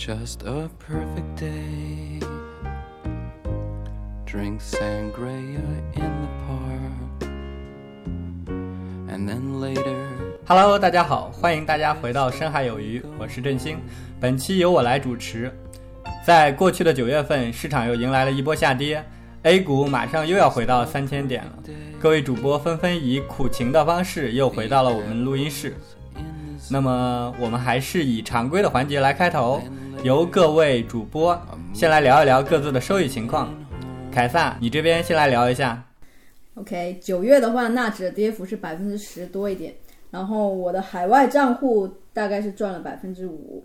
just a perfect day. Drink sangria in the park. And then later. Hello，大家好，欢迎大家回到深海有鱼，我是振兴。本期由我来主持。在过去的九月份，市场又迎来了一波下跌，A 股马上又要回到三千点了。各位主播纷纷以苦情的方式又回到了我们录音室。那么我们还是以常规的环节来开头，由各位主播先来聊一聊各自的收益情况。凯撒，你这边先来聊一下。OK，九月的话，纳指的跌幅是百分之十多一点，然后我的海外账户大概是赚了百分之五。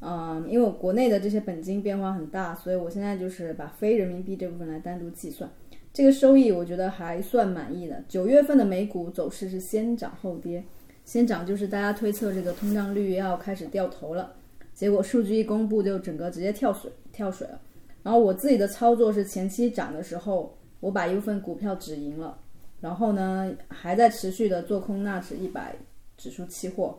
嗯，因为我国内的这些本金变化很大，所以我现在就是把非人民币这部分来单独计算，这个收益我觉得还算满意的。九月份的美股走势是先涨后跌，先涨就是大家推测这个通胀率要开始掉头了，结果数据一公布就整个直接跳水跳水了。然后我自己的操作是前期涨的时候，我把一部分股票止盈了，然后呢还在持续的做空纳指一百指数期货，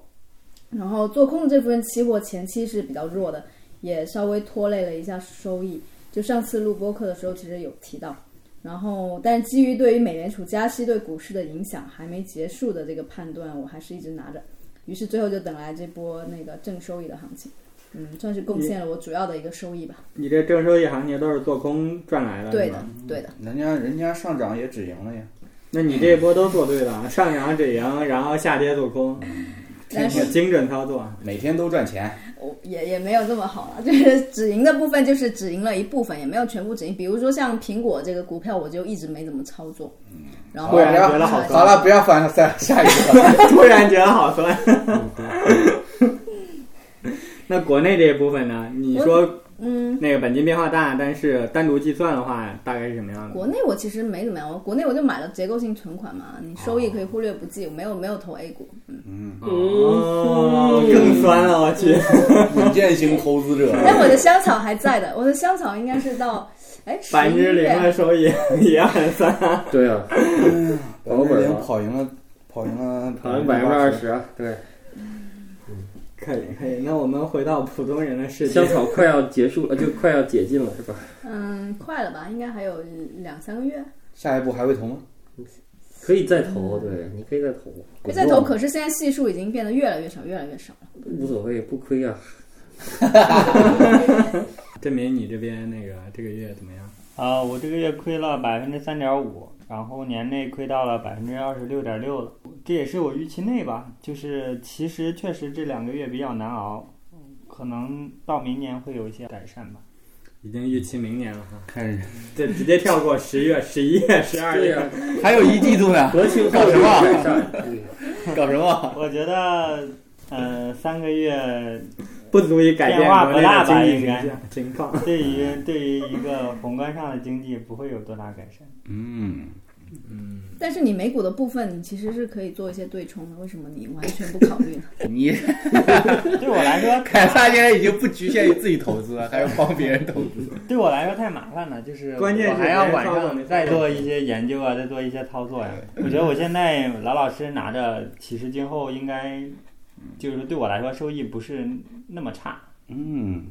然后做空的这部分期货前期是比较弱的，也稍微拖累了一下收益。就上次录播课的时候其实有提到，然后但基于对于美联储加息对股市的影响还没结束的这个判断，我还是一直拿着，于是最后就等来这波那个正收益的行情，嗯，算是贡献了我主要的一个收益吧。你这正收益行情都是做空赚来的，对的？，对的。人家人家上涨也止盈了呀，那你这一波都做对了，上扬止盈，然后下跌做空，但是精准操作。每天都赚钱。我也也没有这么好了，就是止盈的部分就是止盈了一部分，也没有全部止盈。比如说像苹果这个股票，我就一直没怎么操作。然后突然觉得好酸好了，不要翻下下一个。突然觉得好酸。那国内这一部分呢？你说嗯，那个本金变化大，但是单独计算的话，大概是什么样的？国内我其实没怎么样，我国内我就买了结构性存款嘛，你收益可以忽略不计，我没有没有投 A 股。嗯，哦，更酸了，我去。稳健型投资者，但我的香草还在的，我的香草应该是到哎百分之零的，收益也很酸。对啊，百分之零跑赢了，跑赢了跑赢百分之二。十，对，可以可以，那我们回到普通人的世界香。草快要结束了，就快要解禁了，是吧？嗯，快了吧？应该还有两三个月。下一步还会投吗？可以再投，对，你可以再投，可以再投，可是现在系数已经变得越来越少，越来越少了。无所谓，不亏啊。证明你这边那个这个月怎么样？啊，我这个月亏了百分之三点五，然后年内亏到了百分之二十六点六了，这也是我预期内吧。就是其实确实这两个月比较难熬，可能到明年会有一些改善吧。已经预期明年了哈，看着这直接跳过十月、十一月、十二月。还有一季度呢，国庆搞什么搞什么？我觉得，呃，三个月 不足以改变变化国内不大的经济吧应该形 情况。对于对于一个宏观上的经济不会有多大改善。嗯，嗯，但是你美股的部分，你其实是可以做一些对冲的，为什么你完全不考虑呢？你 对我来说，凯撒现在已经不局限于自己投资了，还要帮别人投资。对我来说太麻烦了，就是关键还要晚上再做一些研究啊，再做一些操作呀。我觉得我现在老老实实拿着，其实今后应该就是对我来说收益不是那么差。嗯，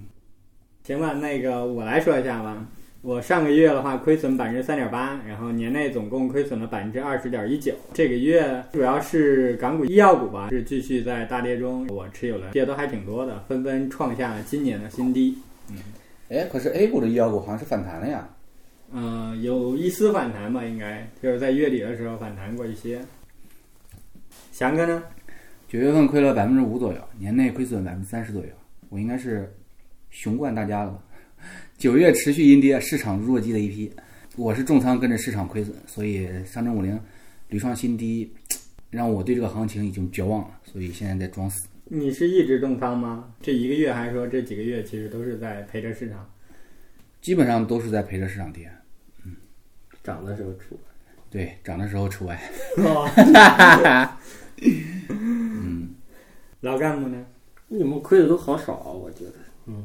行吧，那个我来说一下吧。我上个月的话亏损百分之三点八，然后年内总共亏损了百分之二十点一九。这个月主要是港股、医药股吧，是继续在大跌中，我持有的跌都还挺多的，纷纷创下了今年的新低。嗯哎，可是 A 股的医药股好像是反弹了呀。嗯、有一丝反弹吧，应该就是在月底的时候反弹过一些。翔哥呢？九月份亏了百分之五左右，年内亏损百分之三十左右，我应该是雄冠大家了吧？九月持续阴跌，市场弱鸡的一批，我是重仓跟着市场亏损，所以上证五零屡创新低，让我对这个行情已经绝望了，所以现在在装死。你是一直重仓吗？这一个月还是说这几个月其实都是在陪着市场？基本上都是在陪着市场跌，嗯涨的时候出，对，涨的时候除外。嗯老干部呢？你们亏的都好少啊，我觉得，嗯，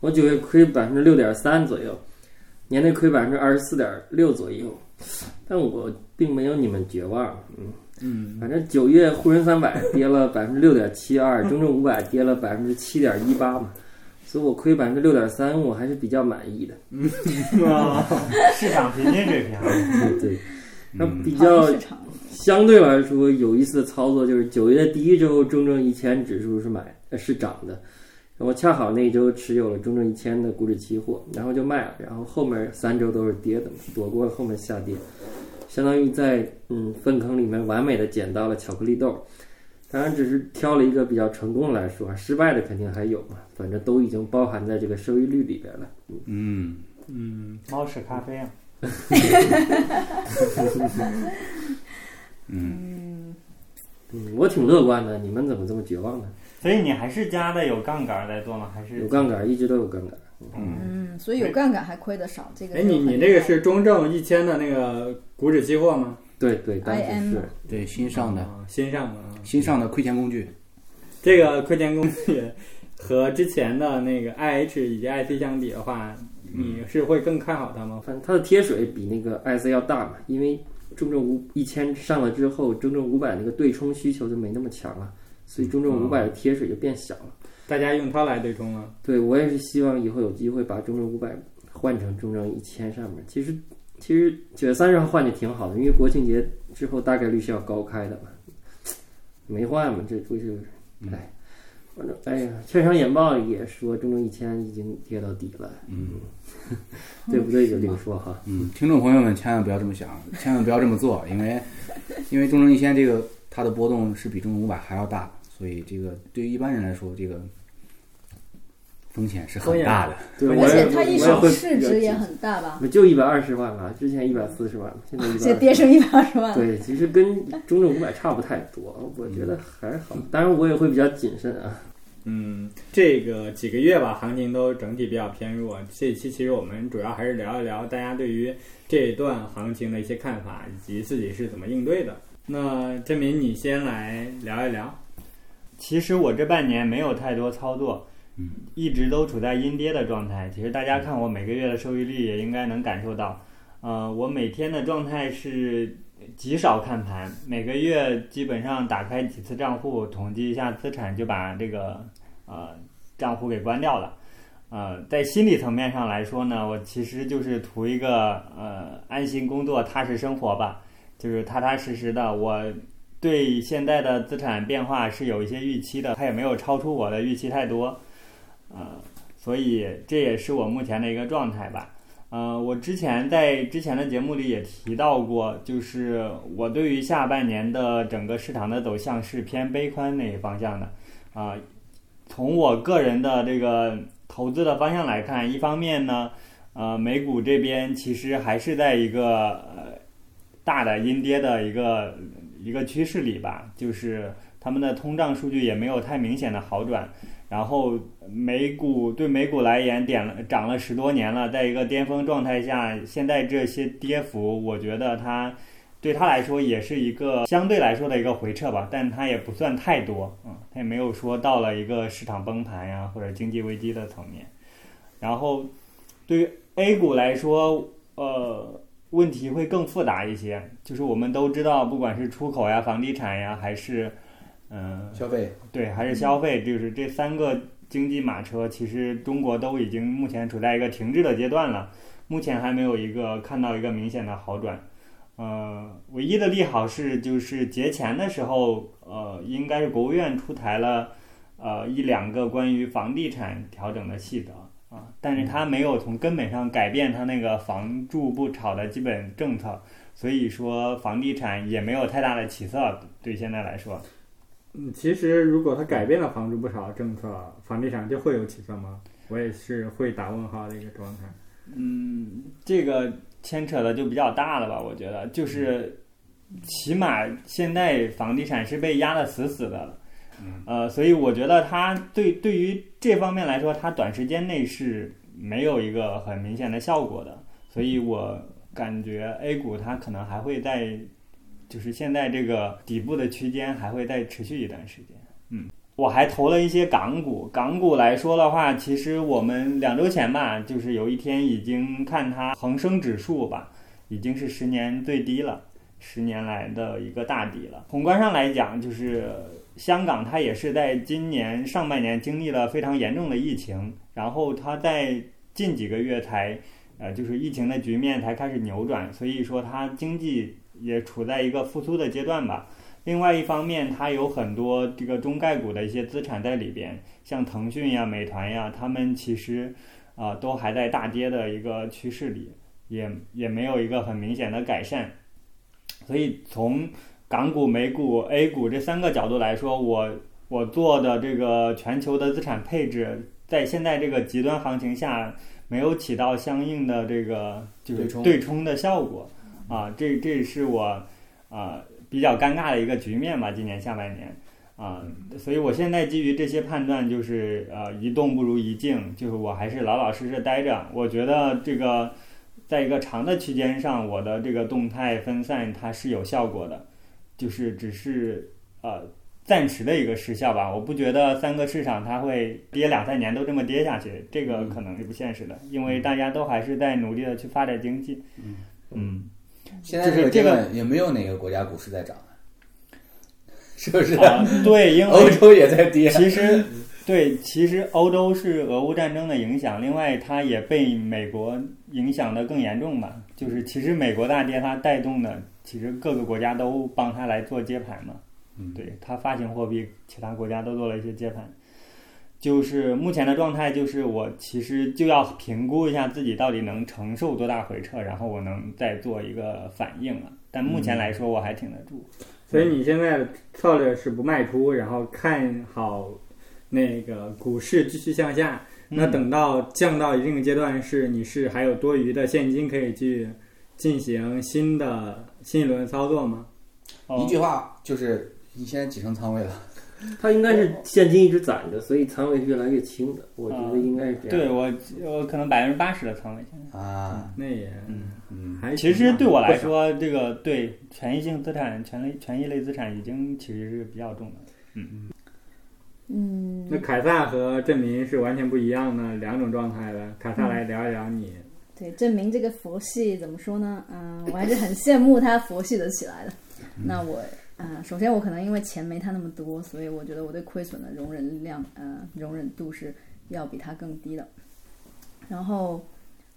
我九月亏百分之六点三左右，年内亏百分之二十四点六左右，但我并没有你们绝望，嗯，嗯，反正九月沪深三百跌了百分之六点七二，中证五百跌了百分之七点一八嘛，所以我亏百分之六点三，我还是比较满意的。市场平均水平。对，那嗯比较相对来说有意思的操作就是九月第一周中证一千指数是买呃是涨的，然后恰好那一周持有了中证一千的股指期货，然后就卖了，然后后面三周都是跌的，躲过了后面下跌，相当于在嗯粪坑里面完美的捡到了巧克力豆。当然，只是挑了一个比较成功的来说，失败的肯定还有嘛，反正都已经包含在这个收益率里边了。嗯，嗯，猫屎咖啡啊，嗯嗯，我挺乐观的，你们怎么这么绝望呢？所以你还是加的有杠杆在做吗？还是有杠？杆，一直都有杠杆。嗯，所以有杠杆还亏得少，这个哎，你你这个是中证一千的那个股指期货吗？对对，当时是对，新上的啊新上的啊，新上的亏钱工具，这个亏钱工具和之前的那个 IH 以及 IC 相比的话，你是会更看好它吗？反正它的贴水比那个 IC 要大嘛，因为中证五一千上了之后，中证五百那个对冲需求就没那么强了，所以中证五百的贴水就变小了。大家用它来对冲了。对我也是希望以后有机会把中证五百换成中证一千上面。其实其实九月三十号换就挺好的，因为国庆节之后大概率是要高开的嘛，没换嘛，这不就是哎。反正哎呀，券商研报也说中证一千已经跌到底了，嗯 对不对就另说哈。嗯，听众朋友们千万不要这么想，千万不要这么做，因为因为中证一千这个它的波动是比中证五百还要大，所以这个对于一般人来说，这个风险是很大的。对，而且它一手市值也很大吧？不就一百二十万嘛，之前一百四十万，现在一百现在跌成一百二十万，对，其实跟中证五百差不太多，我觉得还好。当然，我也会比较谨慎啊。嗯，这个几个月吧，行情都整体比较偏弱。这一期其实我们主要还是聊一聊大家对于这一段行情的一些看法，以及自己是怎么应对的。那振明，你先来聊一聊。其实我这半年没有太多操作，嗯，一直都处在阴跌的状态。其实大家看我每个月的收益率，也应该能感受到，呃，我每天的状态是极少看盘，每个月基本上打开几次账户，统计一下资产，就把这个呃账户给关掉了。呃，在心理层面上来说呢，我其实就是图一个呃安心工作、踏实生活吧，就是踏踏实实的。我对现在的资产变化是有一些预期的，它也没有超出我的预期太多，呃，所以这也是我目前的一个状态吧。呃，我之前在之前的节目里也提到过，就是我对于下半年的整个市场的走向是偏悲观那一方向的。啊、从我个人的这个投资的方向来看，一方面呢，呃，美股这边其实还是在一个呃大的阴跌的一个一个趋势里吧，就是他们的通胀数据也没有太明显的好转。然后美股对美股来言点了涨了十多年了，在一个巅峰状态下，现在这些跌幅，我觉得它对它来说也是一个相对来说的一个回撤吧，但它也不算太多，嗯，它也没有说到了一个市场崩盘呀或者经济危机的层面。然后对于 A 股来说，呃，问题会更复杂一些，就是我们都知道，不管是出口呀、房地产呀，还是嗯、消费，对，还是消费，就是这三个经济马车，其实中国都已经目前处在一个停滞的阶段了，目前还没有一个看到一个明显的好转。呃，唯一的利好是，就是节前的时候，呃，应该是国务院出台了呃一两个关于房地产调整的细则啊，但是它没有从根本上改变它那个房住不炒的基本政策，所以说房地产也没有太大的起色，对现在来说。嗯，其实如果它改变了房住不炒政策，房地产就会有起色吗？我也是会打问号的一个状态。嗯，这个牵扯的就比较大了吧？我觉得就是，起码现在房地产是被压得死死的了。呃，所以我觉得它对对于这方面来说，它短时间内是没有一个很明显的效果的。所以我感觉 A 股它可能还会在，就是现在这个底部的区间还会再持续一段时间。嗯，我还投了一些港股，港股来说的话，其实我们两周前吧，就是有一天已经看它恒生指数吧，已经是十年最低了，十年来的一个大底了。宏观上来讲，就是香港它也是在今年上半年经历了非常严重的疫情，然后它在近几个月才呃就是疫情的局面才开始扭转，所以说它经济也处在一个复苏的阶段吧。另外一方面，它有很多这个中概股的一些资产在里边，像腾讯呀、美团呀，他们其实啊、都还在大跌的一个趋势里，也也没有一个很明显的改善。所以从港股、美股、A 股这三个角度来说，我我做的这个全球的资产配置，在现在这个极端行情下，没有起到相应的这个就是对冲对冲的效果啊，这这是我啊比较尴尬的一个局面吧，今年下半年。啊，所以我现在基于这些判断，就是呃，一动不如一静，就是我还是老老实实待着。我觉得这个在一个长的区间上，我的这个动态分散它是有效果的，就是只是呃暂时的一个失效吧。我不觉得三个市场它会跌两三年都这么跌下去，这个可能是不现实的，因为大家都还是在努力的去发展经济。嗯，现在这个阶段也没有哪个国家股市在涨，是不是？啊，对，因为 欧洲也在跌。其实，对，其实欧洲是俄乌战争的影响，另外它也被美国影响的更严重吧。就是其实美国大跌，它带动的，其实各个国家都帮它来做接盘嘛。嗯对，它发行货币，其他国家都做了一些接盘。就是目前的状态，就是我其实就要评估一下自己到底能承受多大回撤，然后我能再做一个反应了。但目前来说，我还挺得住。所以你现在的策略是不卖出，然后看好那个股市继续向下。那嗯等到降到一定阶段，是你是还有多余的现金可以去进行新的新一轮操作吗？哦一句话就是，你现在几成仓位了？它应该是现金一直攒着，所以仓位是越来越轻的。我觉得应该是这样。对我，我可能百分之八十的仓位现在。啊，那也嗯，嗯，还其实对我来，说，这个对权益性资产、权类、权益类资产已经其实是比较重的。嗯嗯那，凯撒和郑明是完全不一样的两种状态的。凯撒来聊一聊你，对，证明这个佛系怎么说呢？嗯、我还是很羡慕他佛系的起来的。那我，嗯、首先我可能因为钱没他那么多，所以我觉得我对亏损的容忍量，呃，容忍度是要比他更低的。然后，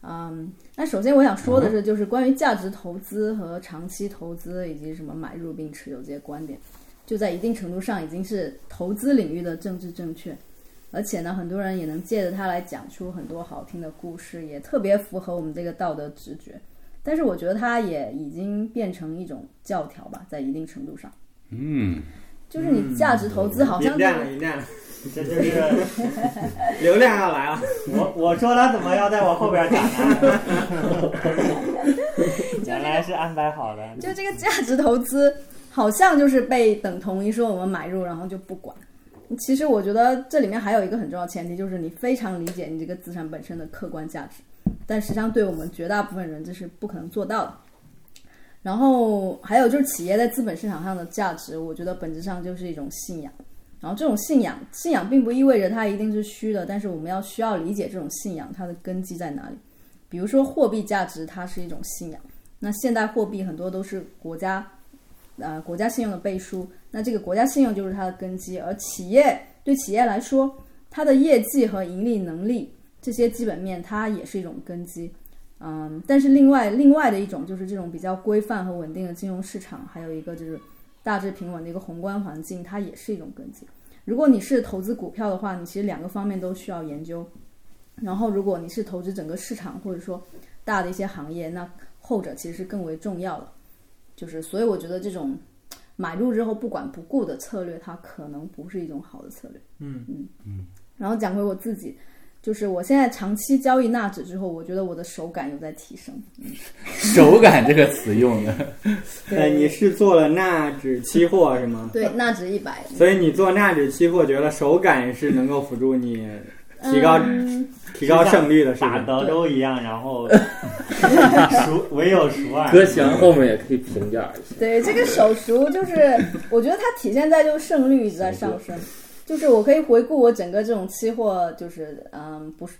嗯，那首先我想说的是，就是关于价值投资和长期投资以及什么买入并持有这些观点，就在一定程度上已经是投资领域的政治正确。而且呢，很多人也能借着它来讲出很多好听的故事，也特别符合我们这个道德直觉。但是我觉得它也已经变成一种教条吧，在一定程度上，嗯，就是你价值投资好像就赢蛋了，赢蛋了，这就是 流量要来了。我我说他，怎么要在我后边讲呢？原来是安排好的。就这个价值投资，好像就是被等同于说我们买入，然后就不管。其实我觉得这里面还有一个很重要的前提，就是你非常理解你这个资产本身的客观价值，但实际上对我们绝大部分人这是不可能做到的。然后还有就是企业在资本市场上的价值，我觉得本质上就是一种信仰。然后这种信仰，信仰并不意味着它一定是虚的，但是我们要需要理解这种信仰它的根基在哪里。比如说货币价值，它是一种信仰。那现代货币很多都是国家，呃，国家信用的背书。那这个国家信用就是它的根基，而企业对企业来说，它的业绩和盈利能力这些基本面，它也是一种根基。嗯，但是另外另外的一种就是这种比较规范和稳定的金融市场，还有一个就是大致平稳的一个宏观环境，它也是一种根基。如果你是投资股票的话，你其实两个方面都需要研究。然后，如果你是投资整个市场或者说大的一些行业，那后者其实是更为重要的。就是，所以我觉得这种买入之后不管不顾的策略，它可能不是一种好的策略。嗯嗯嗯。然后讲回我自己，就是我现在长期交易纳指之后，我觉得我的手感有在提升。手感这个词用的，呃，你是做了纳指期货是吗？对，纳指一百。所以你做纳指期货，觉得手感是能够辅助你提高、嗯提高胜率的，是打吧？德州一样，然后 熟唯有熟二。歌行后面也可以评价一下。对这个手熟，就是我觉得它体现在就是胜率一直在上升。就是我可以回顾我整个这种期货，就是嗯，不是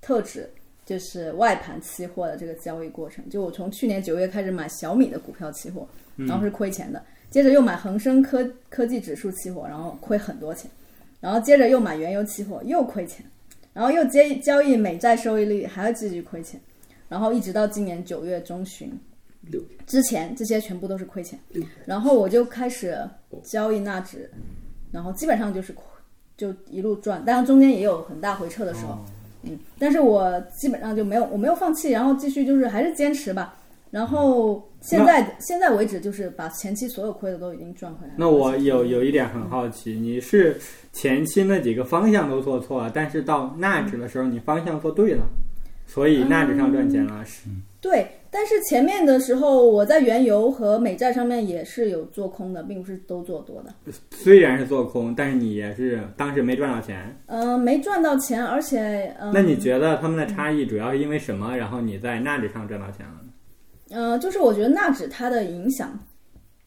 特指就是外盘期货的这个交易过程。就我从去年九月开始买小米的股票期货，然后是亏钱的，接着又买恒生科科技指数期货，然后亏很多钱，然后接着又买原油期货又亏钱，然后又接交易美债收益率还要继续亏钱，然后一直到今年九月中旬六。之前，这些全部都是亏钱，然后我就开始交易纳指，然后基本上就是亏就一路赚，当然中间也有很大回撤的时候，嗯，但是我基本上就没有我没有放弃，然后继续就是还是坚持吧，然后现在现在为止就是把前期所有亏的都已经赚回来了。那我有有一点很好奇，你是前期那几个方向都做错了，但是到纳指的时候你方向做对了，所以纳指上赚钱了。是对，但是前面的时候我在原油和美债上面也是有做空的，并不是都做多的。虽然是做空，但是你也是当时没赚到钱。嗯、没赚到钱，而且嗯、那你觉得他们的差异主要是因为什么？然后你在纳指上赚到钱了呢？呃，就是我觉得纳指它的影响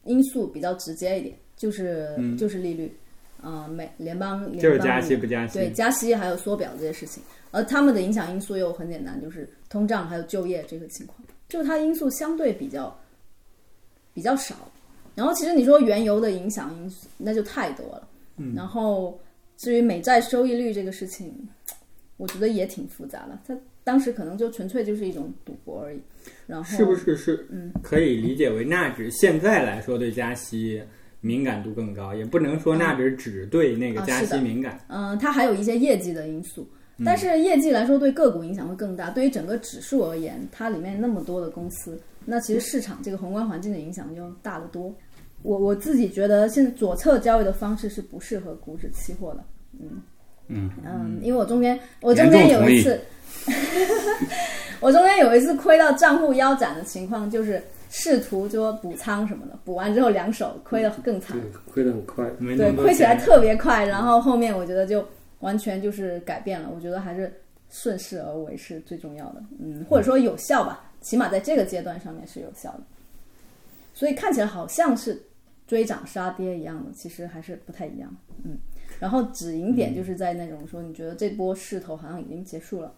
因素比较直接一点，就是、嗯就是利率，呃，美联邦联邦就是加息不加息？对加息还有缩表这些事情，而他们的影响因素又很简单，就是通胀还有就业这个情况，就是它因素相对比较比较少。然后其实你说原油的影响因素那就太多了，嗯然后至于美债收益率这个事情，我觉得也挺复杂的，它当时可能就纯粹就是一种赌博而已。然后是不是是嗯可以理解为纳指现在来说对加息敏感度更高，也不能说纳指只对那个加息敏感。嗯，它还有一些业绩的因素，嗯但是业绩来说对个股影响会更大。对于整个指数而言，它里面那么多的公司，那其实市场这个宏观环境的影响就大得多。我我自己觉得，现在左侧交易的方式是不适合股指期货的。嗯嗯嗯，因为我中间我中间有一次，我中间有一次亏到账户腰斩的情况，就是试图说补仓什么的，补完之后两手亏得更惨对。，亏得很快。对，亏起来特别快，然后后面我觉得就完全就是改变了。我觉得还是顺势而为是最重要的，嗯，或者说有效吧，起码在这个阶段上面是有效的。所以看起来好像是追涨杀跌一样的，其实还是不太一样，嗯。然后止盈点就是在那种说你觉得这波势头好像已经结束了，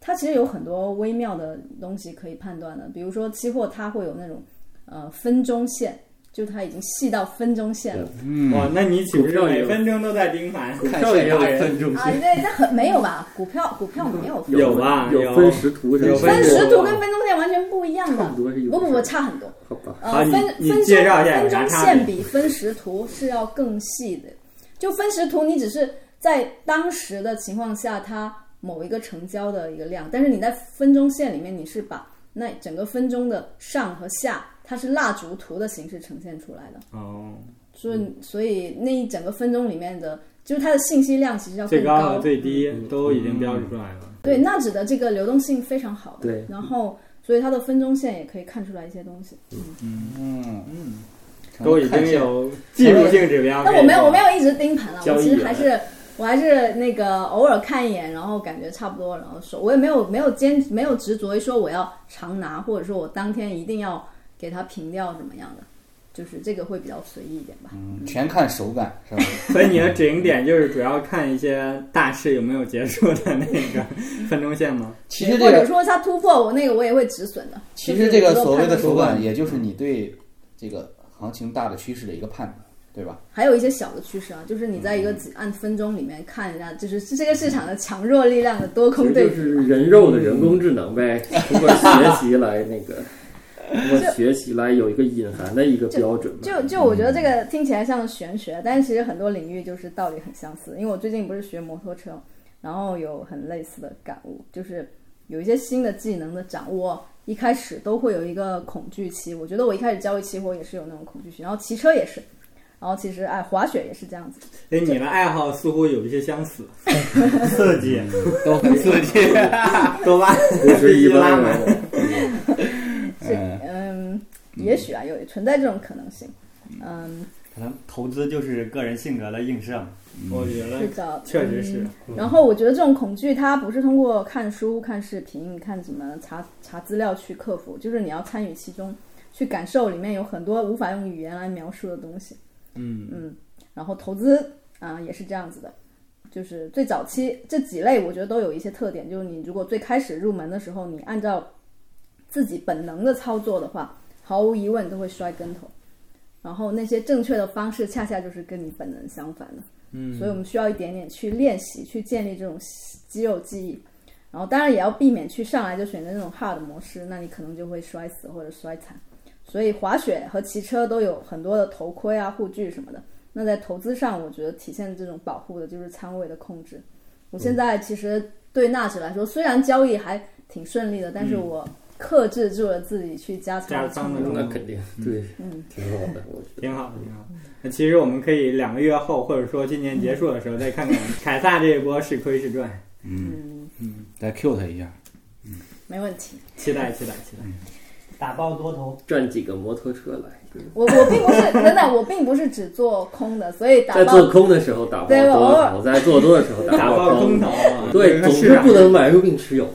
它其实有很多微妙的东西可以判断的，比如说期货它会有那种呃分钟线，就是它已经细到分钟线了。嗯，哇，那你岂不是每分钟都在盯盘？股票也有分钟啊，线，对，那很没有吧？股票股票没有分有吧有有分时图是吧有分时时图跟分钟线完全不一样的差不。不不不，差很多。好吧，呃，分钟介绍一下分钟线比分时图是要更细的。就分时图，你只是在当时的情况下，它某一个成交的一个量，但是你在分钟线里面，你是把那整个分钟的上和下，它是蜡烛图的形式呈现出来的。哦，所以所以那一整个分钟里面的，就是它的信息量其实要更最高和最低嗯都已经标注出来了。对，纳指的这个流动性非常好的，对。然后所以它的分钟线也可以看出来一些东西。嗯。嗯。嗯，都已经有技术性指标。那我没有，我没有一直盯盘了，我其实还是我还是那个偶尔看一眼，然后感觉差不多，然后说我也没有没有坚没有执着于说我要常拿，或者说我当天一定要给它平掉怎么样的，就是这个会比较随意一点吧。嗯，全看手感是吧？所以你的止盈点就是主要看一些大势有没有结束的那个 分钟线吗？其实这个或者说它突破我那个我也会止损的。其实这个所谓的手感，也就是你对这个行情大的趋势的一个判断，对吧？还有一些小的趋势啊，就是你在一个几按分钟里面看一下，就是这个市场的强弱力量的多空对比。就是人肉的人工智能呗，通过学习来那个，通过学习来有一个隐含的一个标准嘛。就就我觉得这个听起来像玄学，但是其实很多领域就是道理很相似。因为我最近不是学摩托车，然后有很类似的感悟，就是有一些新的技能的掌握，一开始都会有一个恐惧期。我觉得我一开始交易期货也是有那种恐惧期，然后骑车也是，然后其实哎滑雪也是这样子。哎，你的爱好似乎有一些相似，刺激，都很刺激。多巴不是一般拉满。人。是嗯嗯，也许啊有存在这种可能性。嗯，可能投资就是个人性格的映射嘛。我觉得是的，确实是嗯。然后我觉得这种恐惧，它不是通过看书、看视频、看什么查查资料去克服，就是你要参与其中，去感受里面有很多无法用语言来描述的东西。嗯，嗯，然后投资啊、也是这样子的，就是最早期这几类，我觉得都有一些特点，就是你如果最开始入门的时候，你按照自己本能的操作的话，毫无疑问都会摔跟头。然后那些正确的方式恰恰就是跟你本能相反的。嗯，所以我们需要一点点去练习，去建立这种肌肉记忆。然后当然也要避免去上来就选择那种 hard 模式，那你可能就会摔死或者摔惨。所以滑雪和骑车都有很多的头盔啊、护具什么的。那在投资上，我觉得体现这种保护的就是仓位的控制。我现在其实对纳指来说，虽然交易还挺顺利的，但是我克制住了自己去加仓加仓的。那肯定对，嗯，挺好的，我觉得。挺好，挺好。那其实我们可以两个月后，或者说今年结束的时候，再看看凯撒这一波是亏是赚。嗯，嗯，再 Q 他一下。嗯没问题。期待，期待，期待。打爆多头，赚几个摩托车来，我我并不是真的，我并不是只做空的，所以在做空的时候打爆多头，在做多的时候打爆爆空头，对，总之不能买入并持有。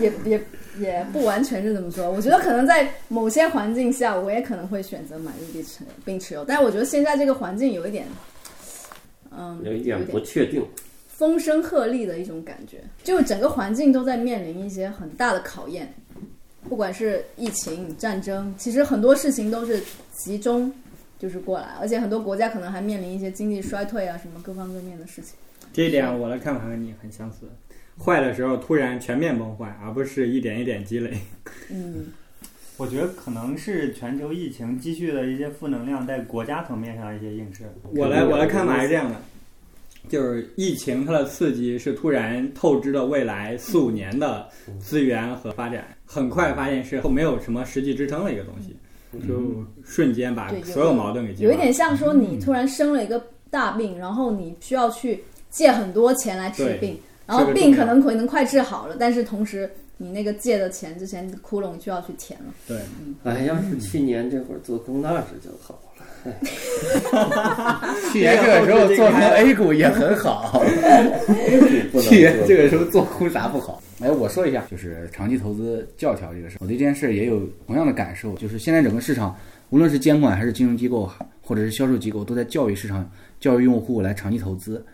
也也也不完全是这么说。我觉得可能在某些环境下，我也可能会选择买入并持有，并持有。但是我觉得现在这个环境有一点，嗯，有一点不确定，风声鹤唳的一种感觉，就整个环境都在面临一些很大的考验，不管是疫情、战争，其实很多事情都是集中就是过来，而且很多国家可能还面临一些经济衰退啊什么各方各面的事情。这一点我的看法和你很相似。坏的时候突然全面崩坏，而不是一点一点积累。嗯，我觉得可能是全球疫情积蓄的一些负能量在国家层面上一些映射。我来我的看法是这样的，就是疫情它的刺激是突然透支了未来四五年的资源和发展，很快发现是后没有什么实际支撑的一个东西，就瞬间把所有矛盾给激有一。点像说你突然生了一个大病，然后你需要去借很多钱来治病，然后病可能可能快治好了，但是同时你那个借的钱之前窟窿就要去填了。对，哎，要是去年这会儿做空纳指就好了。去年这个时候做成 A 股也很好，去年这个时候做空啥不好？哎，我说一下，就是长期投资教条这个事，我对这件事也有同样的感受。就是现在整个市场，无论是监管还是金融机构，或者是销售机构，都在教育市场、教育用户来长期投资。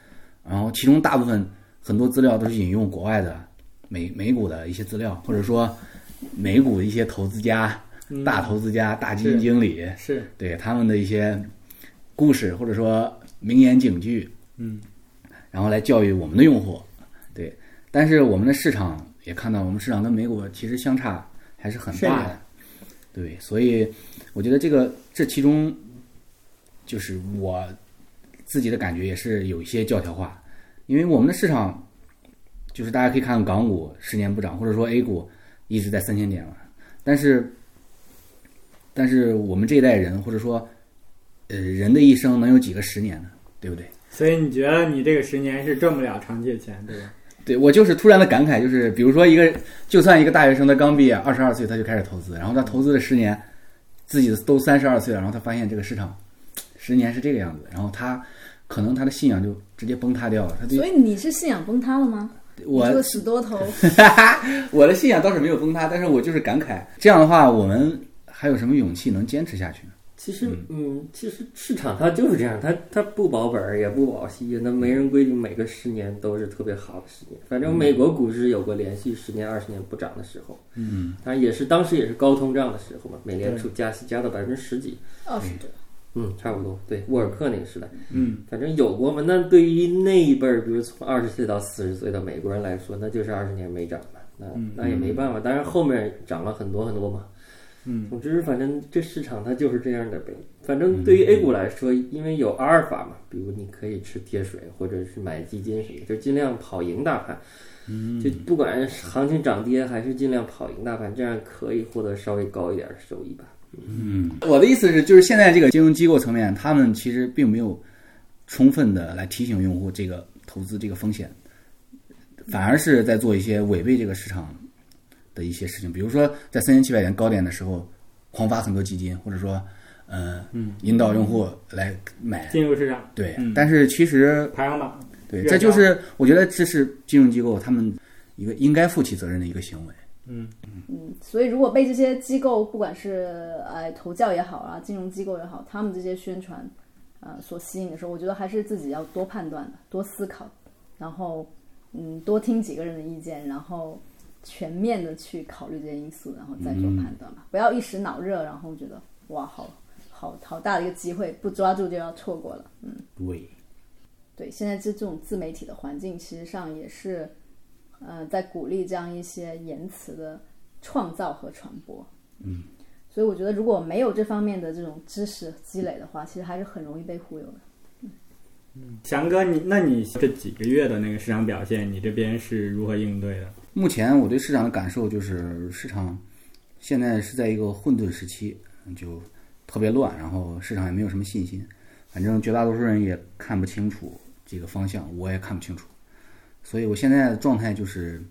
然后其中大部分很多资料都是引用国外的美美股的一些资料，或者说美股的一些投资家、嗯。大投资家、大基金经理，是对他们的一些故事或者说名言警句，嗯，然后来教育我们的用户，对。但是我们的市场也看到，我们市场跟美股其实相差还是很大的，对。所以我觉得这个这其中，就是我自己的感觉也是有一些教条化，因为我们的市场就是大家可以看看港股十年不涨，或者说 A 股一直在三千点了，但是但是我们这一代人或者说呃人的一生能有几个十年呢？对不对？所以你觉得你这个十年是挣不了长期的钱，对吧？对我就是突然的感慨，就是比如说一个，就算一个大学生他刚毕业，二十二岁他就开始投资，然后他投资了十年，自己都三十二岁了，然后他发现这个市场十年是这个样子，然后他可能他的信仰就直接崩塌掉了。他对所以你是信仰崩塌了吗？我你这个死多头，我的信仰倒是没有崩塌，但是我就是感慨，这样的话我们还有什么勇气能坚持下去呢？其实，嗯，其实市场它就是这样，它它不保本儿也不保息，那没人规定每个十年都是特别好的十年。反正美国股市有过连续十年、二十年不涨的时候，嗯，当然也是当时也是高通胀的时候嘛，美联储加息加到百分之十几，二十多。嗯，差不多。对，沃尔克那个时代，嗯，反正有过嘛。那对于那一辈儿，比如从二十岁到四十岁的美国人来说，那就是二十年没涨嘛，那那也没办法。当然后面涨了很多很多嘛。嗯，总之，反正这市场它就是这样的呗。反正对于 A 股来说，因为有阿尔法嘛，比如你可以吃贴水，或者是买基金什么，就尽量跑赢大盘。嗯，就不管行情涨跌，还是尽量跑赢大盘，这样可以获得稍微高一点的收益吧。嗯，我的意思是，就是现在这个金融机构层面，他们其实并没有充分的来提醒用户这个投资这个风险，反而是在做一些违背这个市场的一些事情，比如说在三千七百点高点的时候，狂发很多基金，或者说，呃，嗯，引导用户来买，进入市场。对，嗯。但是其实排行榜，对，这就是我觉得这是金融机构他们一个应该负起责任的一个行为。嗯，嗯，所以如果被这些机构，不管是呃投教也好啊，金融机构也好，他们这些宣传呃所吸引的时候，我觉得还是自己要多判断的，多思考，然后嗯多听几个人的意见，然后全面的去考虑这些因素，然后再做判断吧，不要一时脑热，然后觉得哇，好好好大的一个机会，不抓住就要错过了。嗯，对，对，现在这这种自媒体的环境，其实上也是，呃，在鼓励这样一些言辞的创造和传播。嗯，所以我觉得如果没有这方面的这种知识积累的话，其实还是很容易被忽悠的。嗯翔哥，你那你这几个月的那个市场表现，你这边是如何应对的？目前我对市场的感受就是，市场现在是在一个混沌时期，就特别乱，然后市场也没有什么信心，反正绝大多数人也看不清楚这个方向，我也看不清楚，所以我现在的状态就是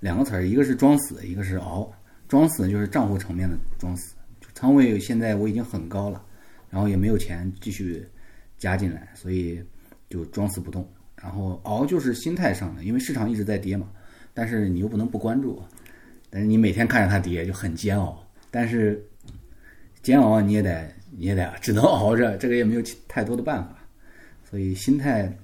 两个词儿，一个是装死，一个是熬。装死就是账户层面的装死，仓位现在我已经很高了，然后也没有钱继续加进来，所以就装死不动。然后熬就是心态上的，因为市场一直在跌嘛。但是你又不能不关注，但是你每天看着它跌就很煎熬，但是煎熬你也得你也得只能熬着，这个也没有太多的办法，所以心态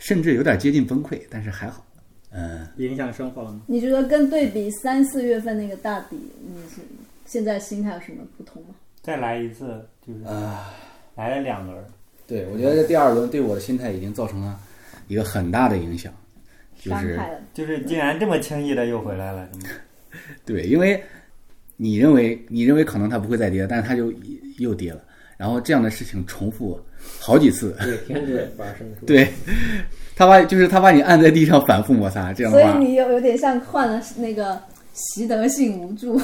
甚至有点接近崩溃，但是还好，嗯，影响生活了吗？你觉得跟对比三四月份那个大底，你是现在心态有什么不同吗？再来一次，就是啊，来了两轮儿，对我觉得这第二轮对我的心态已经造成了一个很大的影响，就是就是竟然这么轻易的又回来了，对，因为你认为你认为可能它不会再跌，但是它就又跌了，然后这样的事情重复好几次，对，天天发生？对，他把就是他把你按在地上反复摩擦，这样的话，所以你有有点像患了那个习得性无助。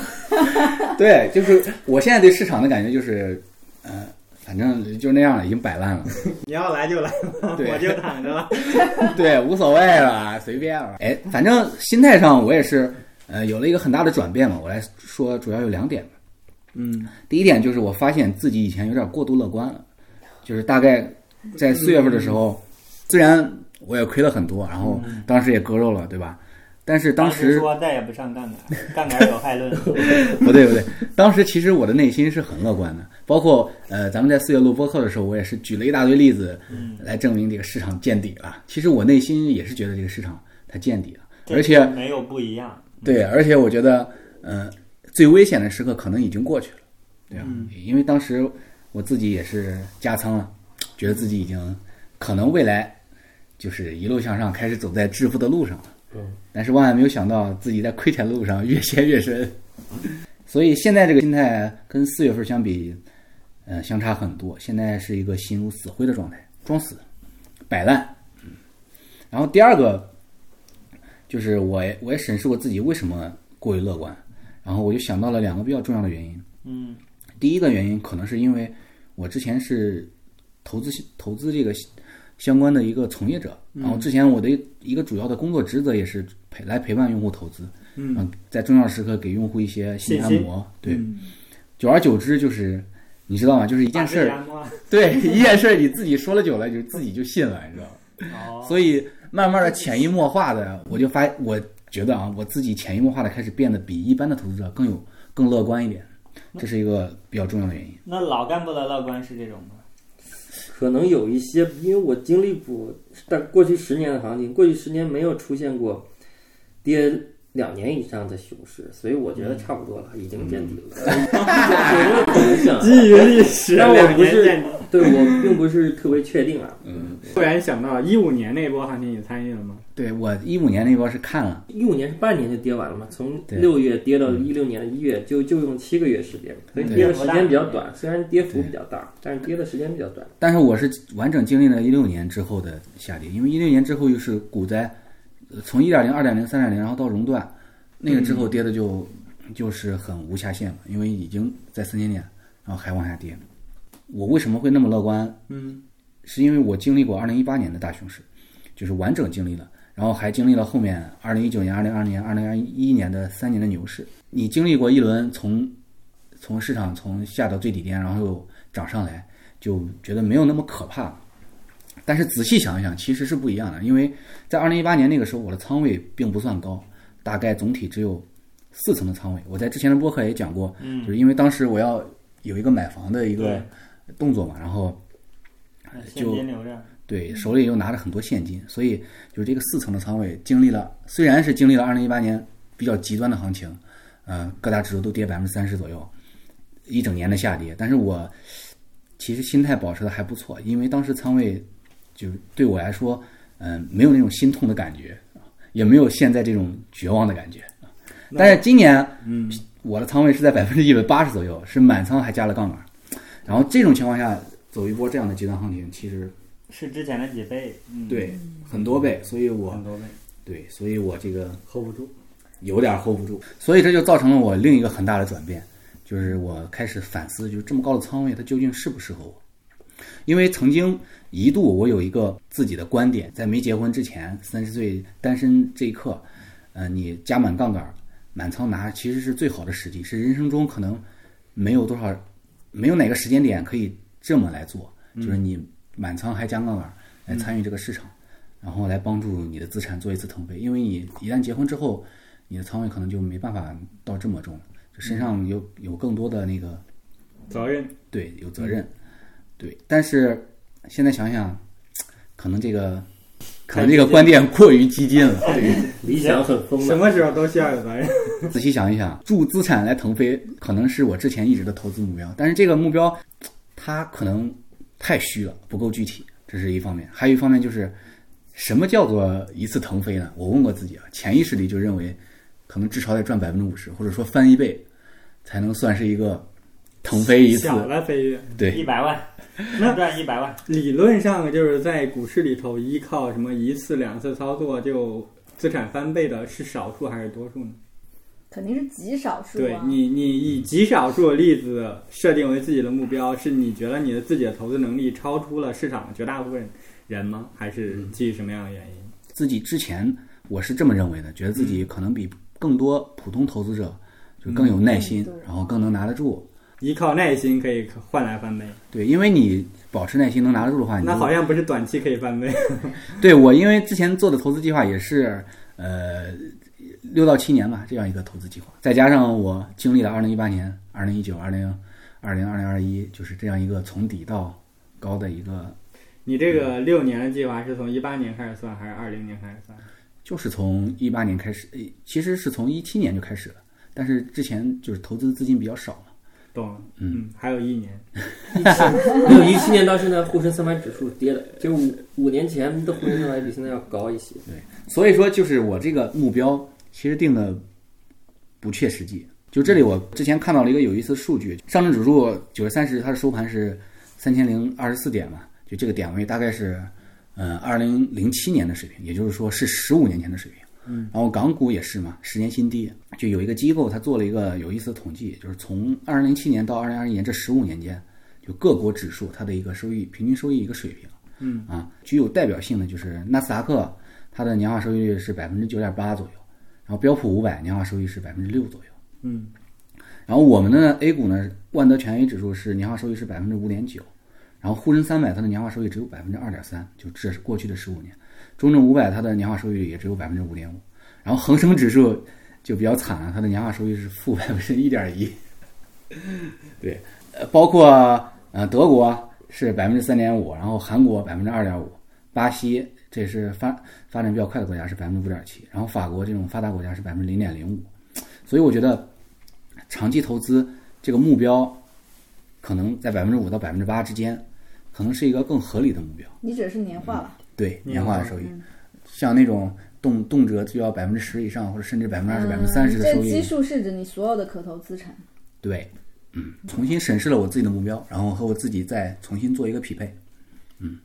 对，就是我现在对市场的感觉就是，呃，反正就那样了，已经摆烂了，你要来就来，对我就躺着了。对，无所谓了，随便了。哎，反正心态上我也是，呃，有了一个很大的转变嘛。我来说，主要有两点。嗯，第一点就是我发现自己以前有点过度乐观了，就是大概在四月份的时候，虽然我也亏了很多，然后当时也割肉了，对吧？但是当时说再也不上杠杆，杠杆有害论。不对不对，当时其实我的内心是很乐观的，包括呃，咱们在四月录播客的时候，我也是举了一大堆例子来证明这个市场见底了。其实我内心也是觉得这个市场它见底了，而且没有不一样。对，而且我觉得，嗯、最危险的时刻可能已经过去了，对啊，因为当时我自己也是加仓了，觉得自己已经可能未来就是一路向上，开始走在致富的路上了。嗯，但是万万没有想到自己在亏钱的路上越 陷越深，所以现在这个心态跟四月份相比，呃，相差很多。现在是一个心如死灰的状态，装死，摆烂。嗯，然后第二个就是我也我也审视过自己为什么过于乐观，然后我就想到了两个比较重要的原因。嗯，第一个原因可能是因为我之前是投资投资这个相关的一个从业者，然后之前我的一个主要的工作职责也是陪来陪伴用户投资，嗯，在重要时刻给用户一些心理按摩，对，久而久之就是你知道吗？就是一件事儿，儿，对一件事儿你自己说了久了，就自己就信了，你知道吗？哦，所以慢慢的潜移默化的，我就发，我觉得啊，我自己潜移默化的开始变得比一般的投资者更有更乐观一点，这是一个比较重要的原因。那老干部的乐观是这种吗？可能有一些，因为我经历过，但过去十年的行情，过去十年没有出现过跌两年以上的熊市，所以我觉得差不多了，已经见底了。有这个可能性啊，基于历史但我不是。对我并不是特别确定啊。嗯，突然想到一五年那波行情，你参与了吗？对我一五年那波是看了，一五年是半年就跌完了嘛，从对六月跌到一六年的一月，就就用七个月时间，所以跌的时间比较短，虽然跌幅比较大，但是跌的时间比较短。但是我是完整经历了一六年之后的下跌，因为一六年之后又是股灾，呃从一点零、二点零、三点零，然后到熔断，那个之后跌的就、就是很无下限了，因为已经在三千点，然后还往下跌。我为什么会那么乐观？嗯，是因为我经历过二零一八年的大熊市，就是完整经历了，然后还经历了后面二零一九年、二零二零年、二零二一年的三年的牛市。你经历过一轮从从市场从下到最底边，然后又涨上来，就觉得没有那么可怕。但是仔细想一想，其实是不一样的，因为在二零一八年那个时候，我的仓位并不算高，大概总体只有四层的仓位。我在之前的播客也讲过，嗯就是因为当时我要有一个买房的一个动作嘛，然后现金流着，对，手里又拿着很多现金，所以就是这个四层的仓位经历了，虽然是经历了二零一八年比较极端的行情，呃，各大指数都跌百分之三十左右，一整年的下跌。但是我其实心态保持的还不错，因为当时仓位就对我来说，嗯、没有那种心痛的感觉，也没有现在这种绝望的感觉。但是今年，嗯，我的仓位是在百分之一百八十左右，是满仓还加了杠杆。然后这种情况下走一波这样的极端行情，其实是之前的几倍，嗯，对很多倍，所以我很多倍，对，所以我这个 hold 不住。有点 hold 不住，所以这就造成了我另一个很大的转变，就是我开始反思，就是这么高的仓位它究竟适不适合我？因为曾经一度我有一个自己的观点，在没结婚之前，三十岁单身这一刻，呃，你加满杠杆，满仓拿其实是最好的时机，是人生中可能没有多少，没有哪个时间点可以这么来做，就是你满仓还加杠杆来参与这个市场，然后来帮助你的资产做一次腾飞。因为你一旦结婚之后，你的仓位可能就没办法到这么重了，就身上有有更多的那个责任，对，有责任，对。但是现在想想，可能这个可能这个观点过于激进了。对，理想很丰满什。么时候都需要有责任。仔细想一想，助资产来腾飞，可能是我之前一直的投资目标，但是这个目标它可能太虚了，不够具体，这是一方面。还有一方面就是，什么叫做一次腾飞呢？我问过自己啊，潜意识里就认为，可能至少得赚百分之五十，或者说翻一倍，才能算是一个腾飞一次。小的飞跃，对一，百万，能赚一百万，理论上就是在股市里头，依 靠什么一次两次操作就资产翻倍的是少数还是多数呢？肯定是极少数啊。对你，你以极少数的例子设定为自己的目标，是你觉得你的自己的投资能力超出了市场绝大部分人吗？还是基于什么样的原因？自己之前我是这么认为的，觉得自己可能比更多普通投资者就更有耐心，嗯然后更能拿得住。依靠耐心可以换来翻倍，对，因为你保持耐心能拿得住的话，你那好像不是短期可以翻倍。对我，因为之前做的投资计划也是呃六到七年吧，这样一个投资计划，再加上我经历了二零一八年、二零一九、二零二零、二零二一，就是这样一个从底到高的一个，你这个六年的计划是从一八年开始算，还是二零年开始算？就是从一八年开始，诶其实是从一七年就开始了，但是之前就是投资资金比较少嘛。懂了，嗯嗯，还有一年，没有一七年到现在，沪深三百指数跌了，就五五年前的沪深三百比现在要高一些。对所以说，就是我这个目标其实定的不切实际。就这里，我之前看到了一个有意思的数据，上证指数九月三十它的收盘是三千零二十四点嘛，就这个点位大概是呃二零零七年的水平，也就是说是十五年前的水平。嗯，然后港股也是嘛，十年新低。就有一个机构，他做了一个有意思的统计，就是从二零零七年到二零二一年这十五年间，就各国指数它的一个收益平均收益一个水平。嗯啊，具有代表性的就是纳斯达克，它的年化收益率是百分之九点八左右，然后标普五百年化收益是百分之六左右。嗯，然后我们的 A 股呢，万德全 A 指数是年化收益是百分之五点九，然后沪深三百它的年化收益只有百分之二点三，就这是过去的十五年。中证五百它的年化收益率也只有百分之五点五，然后恒生指数就比较惨了，它的年化收益是负百分之一点一。对，呃，包括呃德国是百分之三点五，然后韩国百分之二点五，巴西这是发发展比较快的国家是百分之五点七，然后法国这种发达国家是百分之零点零五，所以我觉得长期投资这个目标可能在百分之五到百分之八之间，可能是一个更合理的目标。你指的是年化吧？对年化的收益，嗯像那种动动辄就要百分之十以上，或者甚至百分之二十、百分之三十的收益基，数是指你所有的可投资产。对，嗯，重新审视了我自己的目标，然后和我自己再重新做一个匹配，嗯，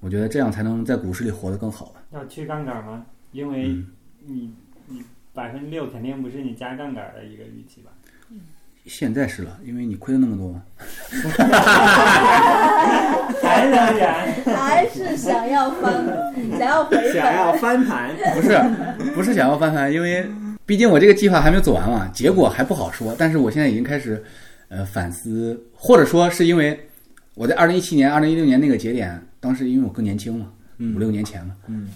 我觉得这样才能在股市里活得更好吧。要去杠杆吗？因为嗯你你百分之六肯定不是你加杠杆的一个预期吧？现在是了，因为你亏了那么多嘛。还仍然还是想要翻，想要回本，想要翻盘，不是，不是想要翻盘，因为毕竟我这个计划还没有走完嘛，结果还不好说。但是我现在已经开始，呃，反思，或者说是因为我在二零一七年、二零一六年那个节点，当时因为我更年轻嘛，嗯五六年前嘛，嗯，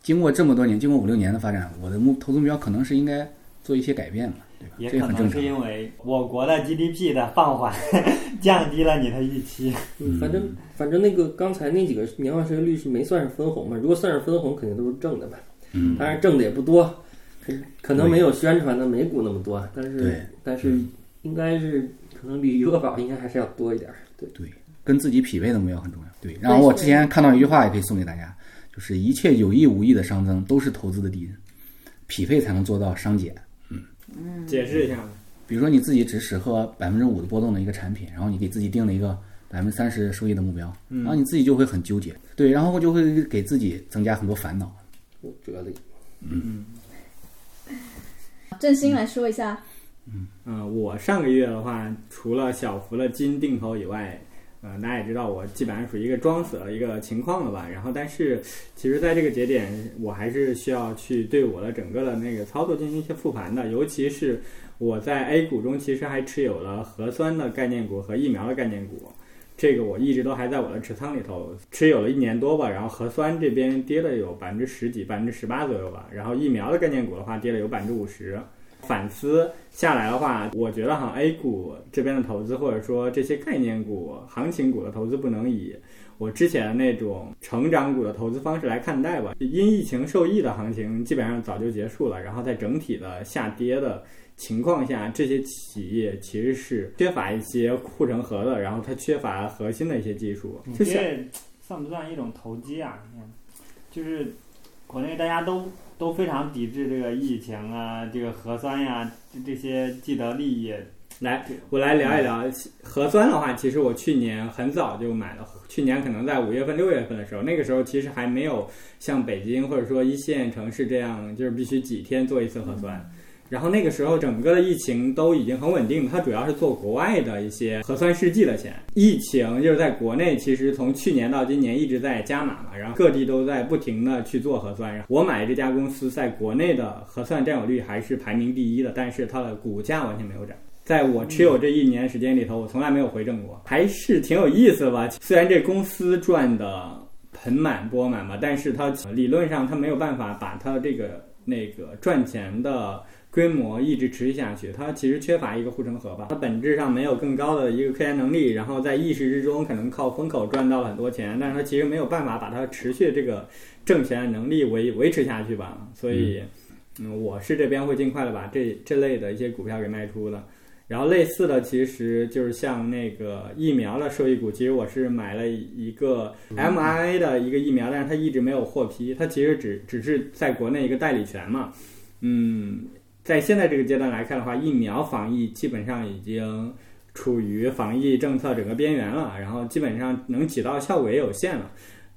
经过这么多年，经过五六年的发展，我的目投资目标可能是应该做一些改变嘛，对吧？也这个很正常可能是。因为我国的 GDP 的放缓 降低了你的预期。嗯，反正反正那个刚才那几个年化收益率是没算是分红嘛，如果算是分红，肯定都是正的嘛。嗯当然挣的也不多，可能没有宣传的美股那么多，但是对但是应该是可能比余额宝应该还是要多一点儿。对，对，跟自己匹配的目标很重要。对，然后我之前看到一句话，也可以送给大家，就是一切有意无意的熵增都是投资的敌人，匹配才能做到熵减。嗯解释一下。比如说你自己只适合百分之五的波动的一个产品，然后你给自己定了一个百分之三十收益的目标，然后你自己就会很纠结，对，然后就会给自己增加很多烦恼。有哲理。振兴来说一下，嗯，我上个月的话，除了小幅的金定投以外，呃，大家也知道我基本上属于一个装死的一个情况了吧。然后，但是其实在这个节点，我还是需要去对我的整个的那个操作进行一些复盘的。尤其是我在 A 股中，其实还持有了核酸的概念股和疫苗的概念股。这个我一直都还在我的持仓里头，持有了一年多吧。然后核酸这边跌了有百分之十几、百分之十八左右吧。然后疫苗的概念股的话，跌了有百分之五十。反思下来的话，我觉得哈 A 股这边的投资，或者说这些概念股、行情股的投资，不能以我之前的那种成长股的投资方式来看待吧。因疫情受益的行情基本上早就结束了，然后在整体的下跌的情况下，这些企业其实是缺乏一些护城河的，然后它缺乏核心的一些技术。这算不算一种投机啊？就是国内大家都都非常抵制这个疫情啊，这个核酸呀，这这些既得利益。来，我来聊一聊核酸的话。其实我去年很早就买了，去年可能在五月份、六月份的时候，那个时候其实还没有像北京或者说一线城市这样，就是必须几天做一次核酸。然后那个时候整个的疫情都已经很稳定，它主要是做国外的一些核酸试剂的钱。疫情就是在国内，其实从去年到今年一直在加码嘛，然后各地都在不停的去做核酸。然后我买这家公司在国内的核酸占有率还是排名第一的，但是它的股价完全没有涨。在我持有这一年时间里头，我从来没有回正过，还是挺有意思吧。虽然这公司赚的盆满钵满吧，但是它理论上它没有办法把它这个那个赚钱的规模一直持续下去，它其实缺乏一个护城河吧。它本质上没有更高的一个科研能力，然后在意识之中可能靠风口赚到了很多钱，但是它其实没有办法把它持续这个挣钱的能力维维持下去吧。所以，嗯，我是这边会尽快的把这这类的一些股票给卖出的。然后类似的，其实就是像那个疫苗的受益股，其实我是买了一个 mRNA 的一个疫苗，但是它一直没有获批，它其实只只是在国内一个代理权嘛。嗯，在现在这个阶段来看的话，疫苗防疫基本上已经处于防疫政策整个边缘了，然后基本上能起到效果也有限了。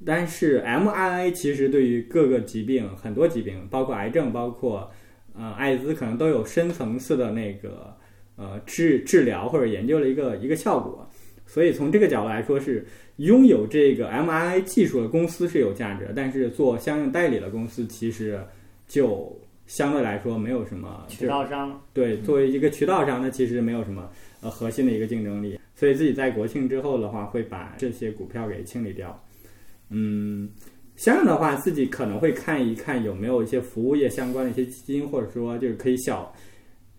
但是 mRNA 其实对于各个疾病，很多疾病，包括癌症，包括呃艾滋，可能都有深层次的那个。呃，治治疗或者研究的一个一个效果，所以从这个角度来说，是拥有这个 mRNA 技术的公司是有价值，但是做相应代理的公司其实就相对来说没有什么渠道商。对，作为一个渠道商，那其实没有什么呃核心的一个竞争力，所以自己在国庆之后的话，会把这些股票给清理掉。嗯，相应的话，自己可能会看一看有没有一些服务业相关的一些基金，或者说就是可以小。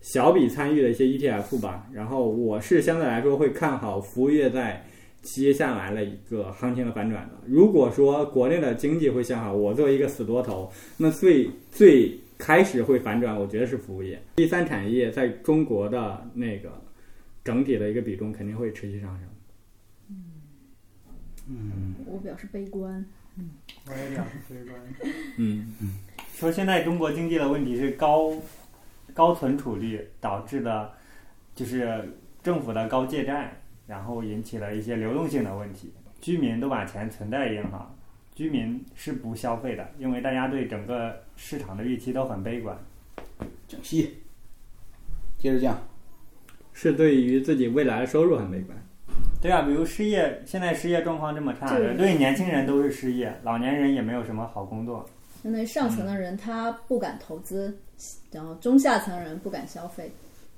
小笔参与的一些 ETF 吧，然后我是相对来说会看好服务业在接下来的一个行情的反转的。如果说国内的经济会向好，我作为一个死多头，那最最开始会反转，我觉得是服务业。第三产业在中国的那个整体的一个比重肯定会持续上升。嗯，嗯我表示悲观。嗯，我也表示悲观。嗯嗯，说现在中国经济的问题是高。高存储率导致的，就是政府的高借债，然后引起了一些流动性的问题。居民都把钱存在银行，居民是不消费的，因为大家对整个市场的预期都很悲观。降息，接着讲，是对于自己未来的收入很悲观。对啊，比如失业，现在失业状况这么差，对年轻人都是失业，老年人也没有什么好工作。相当于上层的人他不敢投资。然后中下层人不敢消费，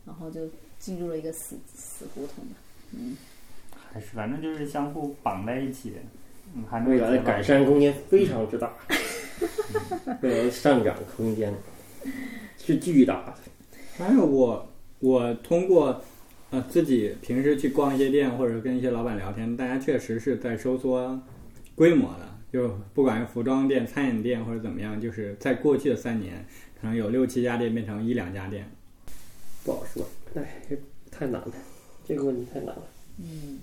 然后就进入了一个死死胡同嘛。嗯，还是反正就是相互绑在一起。嗯，未来的改善空间非常之大，未来上涨空间是巨大的。但是我，我通过呃自己平时去逛一些店，或者跟一些老板聊天，大家确实是在收缩规模的。就不管是服装店、餐饮店或者怎么样，就是在过去的三年。可能有六七家店变成一两家店。不好说，哎，这太难了，这个问题太难了。嗯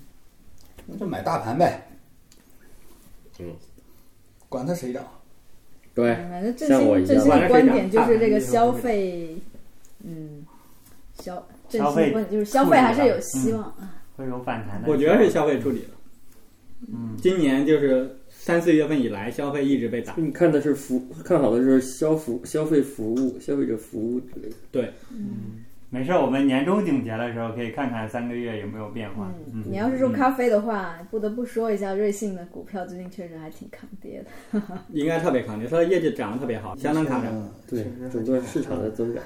那就买大盘呗。嗯，管他谁涨。对，反正振像我一样兴振兴的观点就是这个消费，嗯，消振消费兴的观点就是消费还是有希望啊。会有反弹的。我觉得是消费处理了。嗯，今年就是三四月份以来，消费一直被打。你看的是服，看好的是消服、消费服务、消费者服务之类的。没事儿，我们年终总结的时候可以看看三个月有没有变化。嗯，你要是说咖啡的话，不得不说一下瑞幸的股票最近确实还挺抗跌的。应该特别抗跌，它的业绩涨得特别好，相当抗涨。嗯对，整个市场的增长。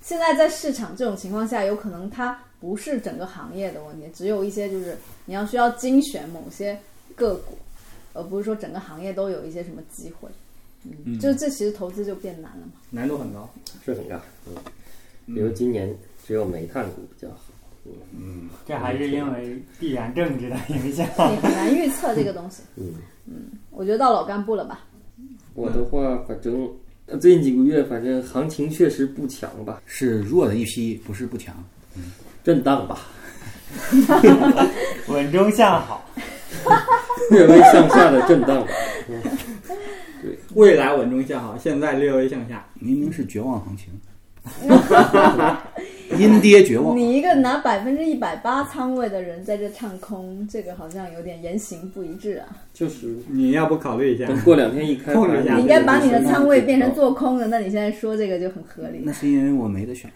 现在在市场这种情况下，有可能它不是整个行业的问题，只有一些就是你要需要精选某些个股，而不是说整个行业都有一些什么机会。嗯，嗯就这其实投资就变难了嘛。难度很高。是很大。嗯，比如今年只有煤炭股比较好。嗯这还是因为地缘政治的影响。你很难预测这个东西。嗯嗯，我觉得到老干部了吧？我的话，反正呃最近几个月，反正行情确实不强吧，是弱的一批，不是不强。震荡吧，稳中向好。略微向下的震荡吧。未来稳中向好，现在略微向下。明明是绝望行情，阴跌绝望。你一个拿百分之一百八仓位的人在这唱空，这个好像有点言行不一致啊。就是你要不考虑一下？等过两天一开盘，控制一下你应该把你的仓位变成做空的，那你现在说这个就很合理那。是因为我没得选，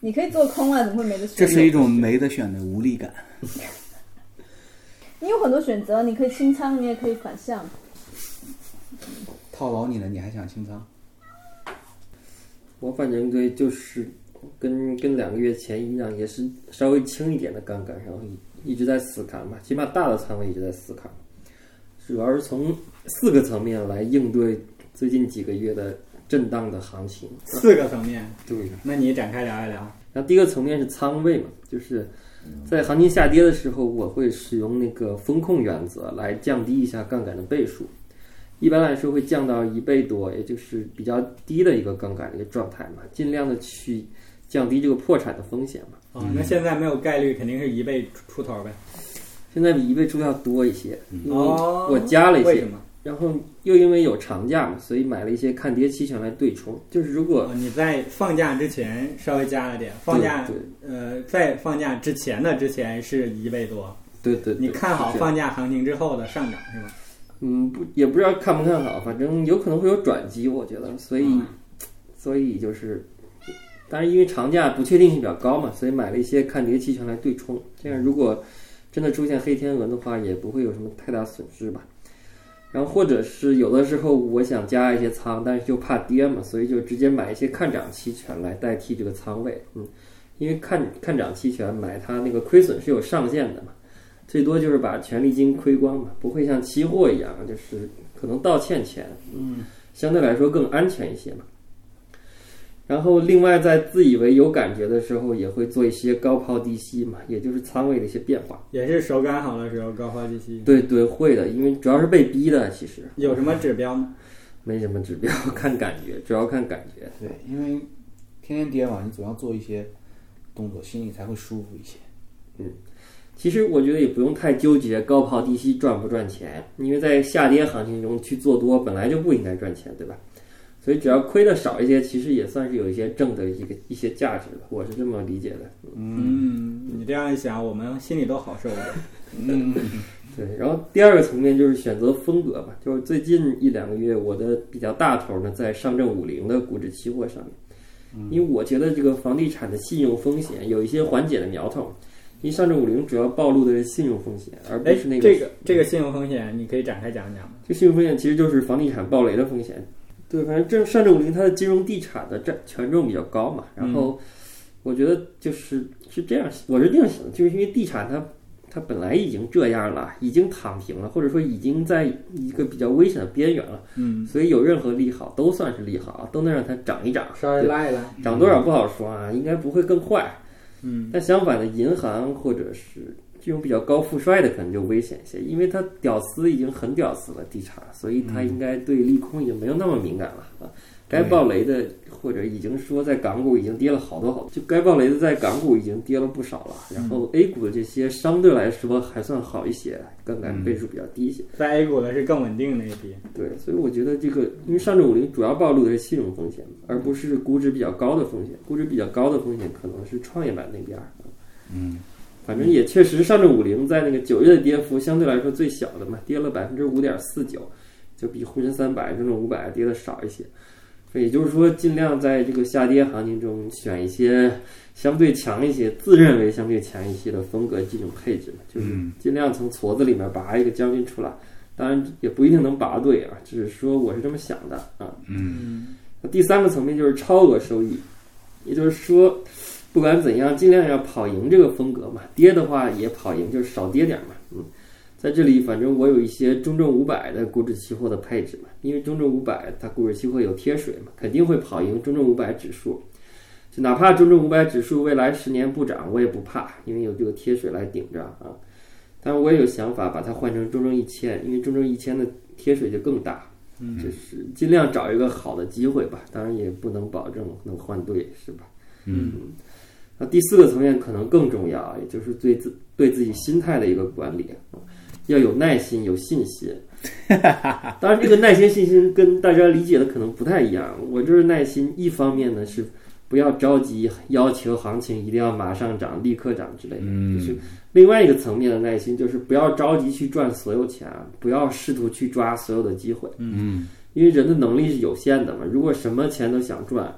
你可以做空啊，怎么会没得选？这是一种没得选的无力感。你有很多选择，你可以清仓，你也可以反向。套牢你了，你还想清仓？我反正对，就是跟跟两个月前一样，也是稍微轻一点的杠杆，然后一一直在死扛吧，起码大的仓位一直在死扛，主要是从四个层面来应对最近几个月的震荡的行情。四个层面，对，那你展开聊一聊。然后第一个层面是仓位嘛，就是在行情下跌的时候，我会使用那个风控原则来降低一下杠杆的倍数。一般来说会降到一倍多，也就是比较低的一个杠杆的一个状态嘛，尽量的去降低这个破产的风险嘛。哦，那现在没有概率，肯定是一倍出头呗。现在比一倍出要多一些，因为哦，我加了一些为什，么？然后又因为有长假嘛，所以买了一些看跌期权来对冲。就是如果哦，你在放假之前稍微加了点，放假对呃，在放假之前的之前是一倍多，对对对，你看好放假行情之后的上涨是吧？嗯，不也不知道看不看好，反正有可能会有转机，我觉得，所以，嗯所以就是，当然因为长假不确定性比较高嘛，所以买了一些看跌期权来对冲，这样如果真的出现黑天鹅的话，也不会有什么太大损失吧。然后或者是有的时候我想加一些仓，但是又怕跌嘛，所以就直接买一些看涨期权来代替这个仓位，嗯，因为看看涨期权买它那个亏损是有上限的嘛。最多就是把权利金亏光嘛，不会像期货一样，就是可能倒欠钱，嗯，相对来说更安全一些嘛。然后另外在自以为有感觉的时候，也会做一些高抛低吸嘛，也就是仓位的一些变化。也是手感好的时候高抛低吸。对对，会的，因为主要是被逼的，其实有什么指标吗？没什么指标，看感觉，主要看感觉。对，因为天天跌嘛，你总要做一些动作，心里才会舒服一些。其实我觉得也不用太纠结高抛低吸赚不赚钱，因为在下跌行情中去做多本来就不应该赚钱，对吧？所以只要亏的少一些，其实也算是有一些挣的一个一些价值了，我是这么理解的。嗯，你这样一想，我们心里都好受一点。嗯，对，然后第二个层面就是选择风格吧，就是最近一两个月我的比较大头呢在上证五零的股指期货上面，因为我觉得这个房地产的信用风险有一些缓解的苗头，因为上证五零主要暴露的是信用风险，而不哎是那个，这个这个信用风险，你可以展开讲讲吗？这信用风险其实就是房地产暴雷的风险。对，反正这上证五零它的金融地产的占权重比较高嘛，然后我觉得就是是这样，我是这样想的，就是因为地产它它本来已经这样了，已经躺平了，或者说已经在一个比较危险的边缘了，嗯，所以有任何利好都算是利好，都能让它涨一涨，稍微拉一拉。涨多少不好说啊，应该不会更坏。嗯，但相反的，银行或者是这种比较高富帅的，可能就危险一些，因为他屌丝已经很屌丝了，地产，所以他应该对利空已经没有那么敏感了啊。该爆雷的或者已经说在港股已经跌了好多好，就该爆雷的在港股已经跌了不少了。然后 A 股的这些相对来说还算好一些，杠杆倍数比较低一些。在 A 股的是更稳定的一批。对，所以我觉得这个，因为上证五零主要暴露的是信用风险，而不是估值比较高的风险。估值比较高的风险可能是创业板那边儿。嗯，反正也确实，上证五零在那个九月的跌幅相对来说最小的嘛，跌了百分之五点四九，就比沪深三百、深证五百跌的少一些。所以也就是说，尽量在这个下跌行情中选一些相对强一些、自认为相对强一些的风格这种配置，就是嗯尽量从矬子里面拔一个将军出来。当然也不一定能拔对啊，只是说我是这么想的啊。嗯那第三个层面就是超额收益，也就是说，不管怎样，尽量要跑赢这个风格嘛。跌的话也跑赢，就是少跌点嘛。嗯，在这里，反正我有一些中证五百的股指期货的配置嘛，因为中证五百它股指期货有贴水嘛，肯定会跑赢中证五百指数。就哪怕中证五百指数未来十年不涨，我也不怕，因为有这个贴水来顶着啊。但是我也有想法把它换成中证一千，因为中证一千的贴水就更大。嗯就是尽量找一个好的机会吧，当然也不能保证能换对，是吧？嗯那第四个层面可能更重要，也就是对自对自己心态的一个管理，啊要有耐心，有信心。当然，这个耐心、信心跟大家理解的可能不太一样。我就是耐心，一方面呢是不要着急，要求行情一定要马上涨、立刻涨之类的，嗯就是另外一个层面的耐心，就是不要着急去赚所有钱，不要试图去抓所有的机会。嗯因为人的能力是有限的嘛，如果什么钱都想赚，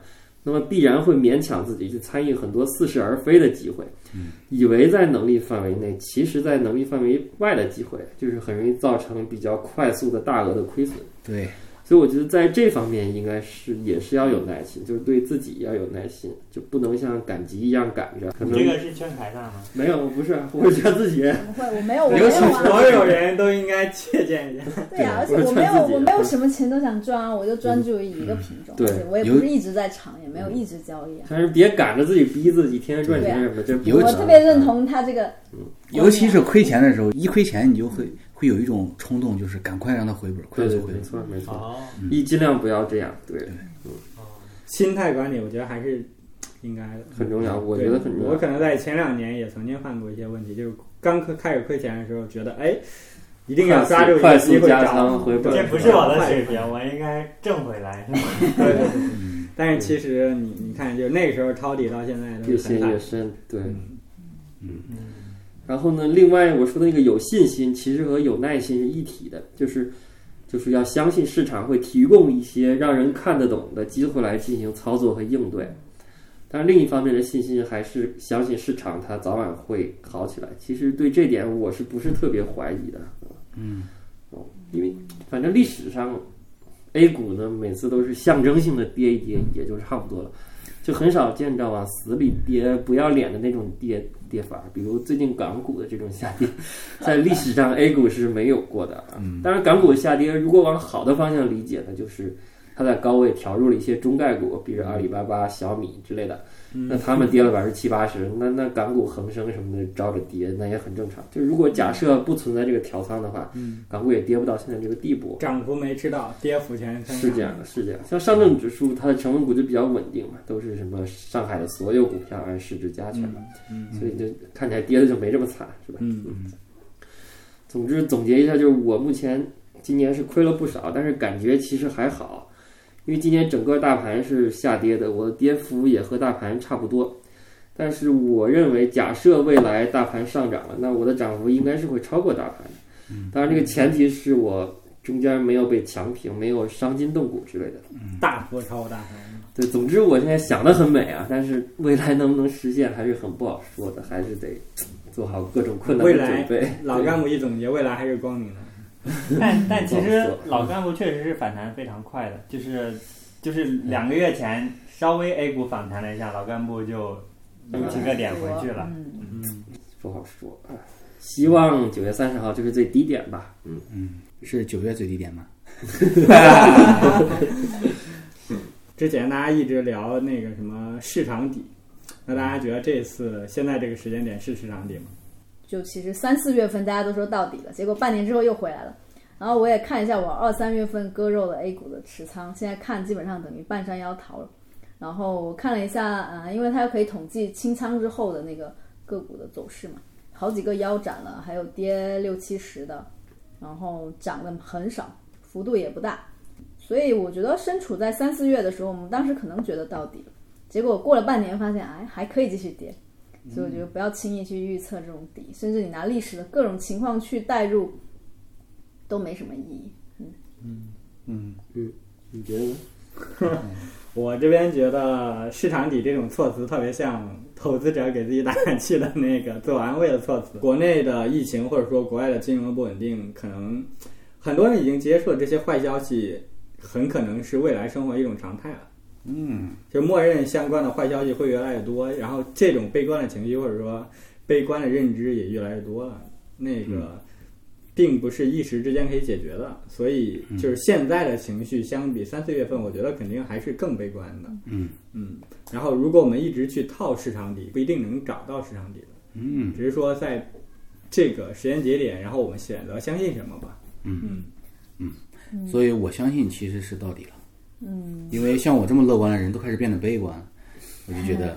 那么必然会勉强自己去参与很多似是而非的机会，以为在能力范围内，其实在能力范围外的机会，就是很容易造成比较快速的大额的亏损。对，所以我觉得在这方面应该是也是要有耐心，就是对自己要有耐心，就不能像赶集一样赶着。可能这个是劝台上吗？没有，不是，我是劝自己。不会，我没有，我没尤其有啊。所有人都应该借鉴一下。对呀、而且我没有，我没有什么钱都想赚啊，我就专注于一个品种，对我也不是一直在尝，也没有一直交易啊。但是别赶着自己逼自己天天赚钱什么的，这不我特别认同他这个，尤其是亏钱的时候，一亏钱你就会会有一种冲动，就是赶快让他回本，快对对，速回本。没错没错，哦，一尽量不要这样，对，心态管理我觉得还是应该的，很重要，我觉得很重要。我可能在前两年也曾经犯过一些问题，就是刚开开始亏钱的时候，觉得哎，一定要抓住一快个机会速加涨仓回本，这不是我的水平，我应该挣回来。对对对对。但是其实你你看，就那个时候抄底到现在都越陷越深，对。嗯。嗯然后呢，另外我说的那个有信心，其实和有耐心是一体的，就是就是要相信市场会提供一些让人看得懂的机会来进行操作和应对。但是另一方面的信心还是相信市场它早晚会好起来。其实对这点我是不是特别怀疑的？嗯，哦，因为反正历史上 A 股呢每次都是象征性的跌一跌，也就差不多了。就很少见着往死里跌、不要脸的那种跌跌法，比如最近港股的这种下跌，在历史上 A 股是没有过的啊。当然，港股下跌如果往好的方向理解呢，就是它在高位调入了一些中概股，比如阿里巴巴、小米之类的，那他们跌了百分之七八十，那那港股、恒生什么的照着跌，那也很正常。就如果假设不存在这个调仓的话，港股也跌不到现在这个地步。涨幅没吃到，跌幅全是这样的，是这样。像上证指数，它的成分股就比较稳定嘛，都是什么上海的所有股票按市值加权嘛，嗯所以就看起来跌的就没这么惨，是吧？嗯总之总结一下，就是我目前今年是亏了不少，但是感觉其实还好，因为今年整个大盘是下跌的，我的跌幅也和大盘差不多。但是我认为，假设未来大盘上涨了，那我的涨幅应该是会超过大盘的。当然，这个前提是我中间没有被强平，没有伤筋动骨之类的。大幅超过大盘。对，总之我现在想的很美啊，但是未来能不能实现还是很不好说的，还是得做好各种困难的未来准备。老干部一总结，未来还是光明的。但但其实老干部确实是反弹非常快的，就是就是两个月前稍微 A 股反弹了一下，老干部就六七个点回去了。嗯，嗯，不好说啊。希望九月三十号就是最低点吧。嗯，是九月最低点吗？之前大家一直聊那个什么市场底，那大家觉得这次现在这个时间点是市场底吗？就其实三四月份大家都说到底了，结果半年之后又回来了。然后我也看一下我二三月份割肉的 A 股的持仓，现在看基本上等于半山腰逃了。然后我看了一下，呃，因为它又可以统计清仓之后的那个个股的走势嘛，好几个腰斩了，还有跌六七十的，然后涨的很少，幅度也不大。所以我觉得身处在三四月的时候，我们当时可能觉得到底了，结果过了半年发现，哎，还可以继续跌。所以我觉得不要轻易去预测这种底，甚至你拿历史的各种情况去代入，都没什么意义。嗯嗯嗯嗯，你觉得呢？我这边觉得“市场底”这种措辞特别像投资者给自己打气气的那个自我安慰的措辞。国内的疫情或者说国外的金融的不稳定，可能很多人已经接受这些坏消息，很可能是未来生活一种常态了。嗯，就默认相关的坏消息会越来越多，然后这种悲观的情绪或者说悲观的认知也越来越多了。那个并不是一时之间可以解决的，所以就是现在的情绪相比三四月份，我觉得肯定还是更悲观的。嗯嗯，然后如果我们一直去套市场底，不一定能找到市场底的，嗯只是说在这个时间节点，然后我们选择相信什么吧。嗯嗯嗯，所以我相信其实是到底了。嗯，因为像我这么乐观的人都开始变得悲观，我就觉得，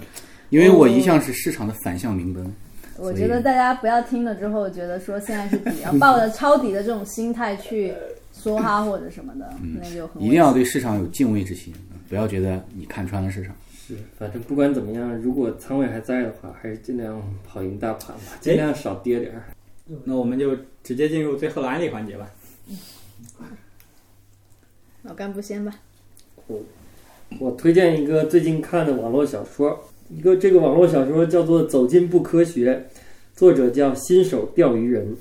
因为我一向是市场的反向明灯。我觉得大家不要听了之后觉得说现在是底，要抱着 抄底的这种心态去梭哈或者什么的，那就很一定要对市场有敬畏之心，不要觉得你看穿了市场。是，反正不管怎么样，如果仓位还在的话，还是尽量跑赢大盘吧，尽量少跌点儿。那我们就直接进入最后的案例环节吧。老干部先吧。我我推荐一个最近看的网络小说，一个这个网络小说叫做《走进不科学》，作者叫新手钓鱼人。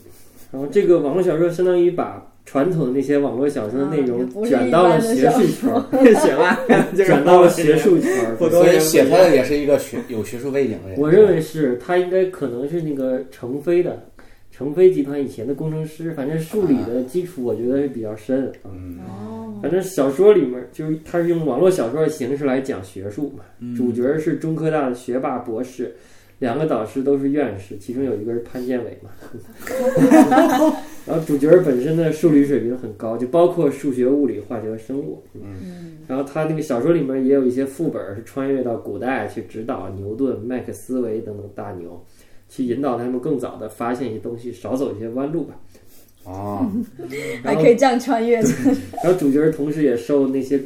然后这个网络小说相当于把传统的那些网络小说的内啊容卷到了 学术圈儿，行吧，就是转到了学术圈儿。所以写他的也是一个学有学术背景的人。我认为是他应该可能是那个成飞的，成飞集团以前的工程师，反正数理的基础我觉得是比较深啊。嗯。哦，反正小说里面就是他是用网络小说的形式来讲学术嘛，嗯。主角是中科大的学霸博士，两个导师都是院士，其中有一个是潘建伟嘛。然后主角本身的数理水平很高，就包括数学、物理、化学和生物。嗯。然后他那个小说里面也有一些副本是穿越到古代去指导牛顿、麦克斯韦等等大牛，去引导他们更早的发现一些东西，少走一些弯路吧。哦，还可以这样穿越的。然后主角同时也受那些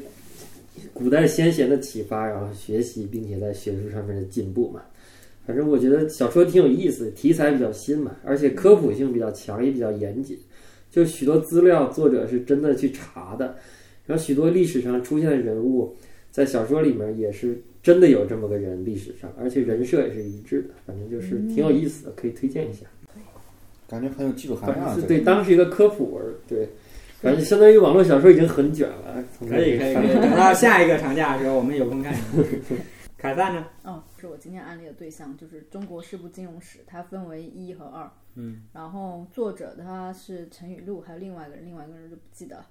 古代先贤的启发，然后学习，并且在学术上面的进步嘛。反正我觉得小说挺有意思，题材比较新嘛，而且科普性比较强，也比较严谨。就许多资料作者是真的去查的，然后许多历史上出现的人物，在小说里面也是真的有这么个人，历史上，而且人设也是一致的。反正就是挺有意思的，可以推荐一下。感觉很有技术含量啊。是对当时一个科普文，对，反正相当于网络小说已经很卷了。从可以可以等到下一个长假的时候，我们有空看。凯撒呢？哦，是我今天案例的对象，就是中国世部金融史，它分为一和二。嗯，然后作者他是陈雨露，还有另外一个人，另外一个人就不记得了。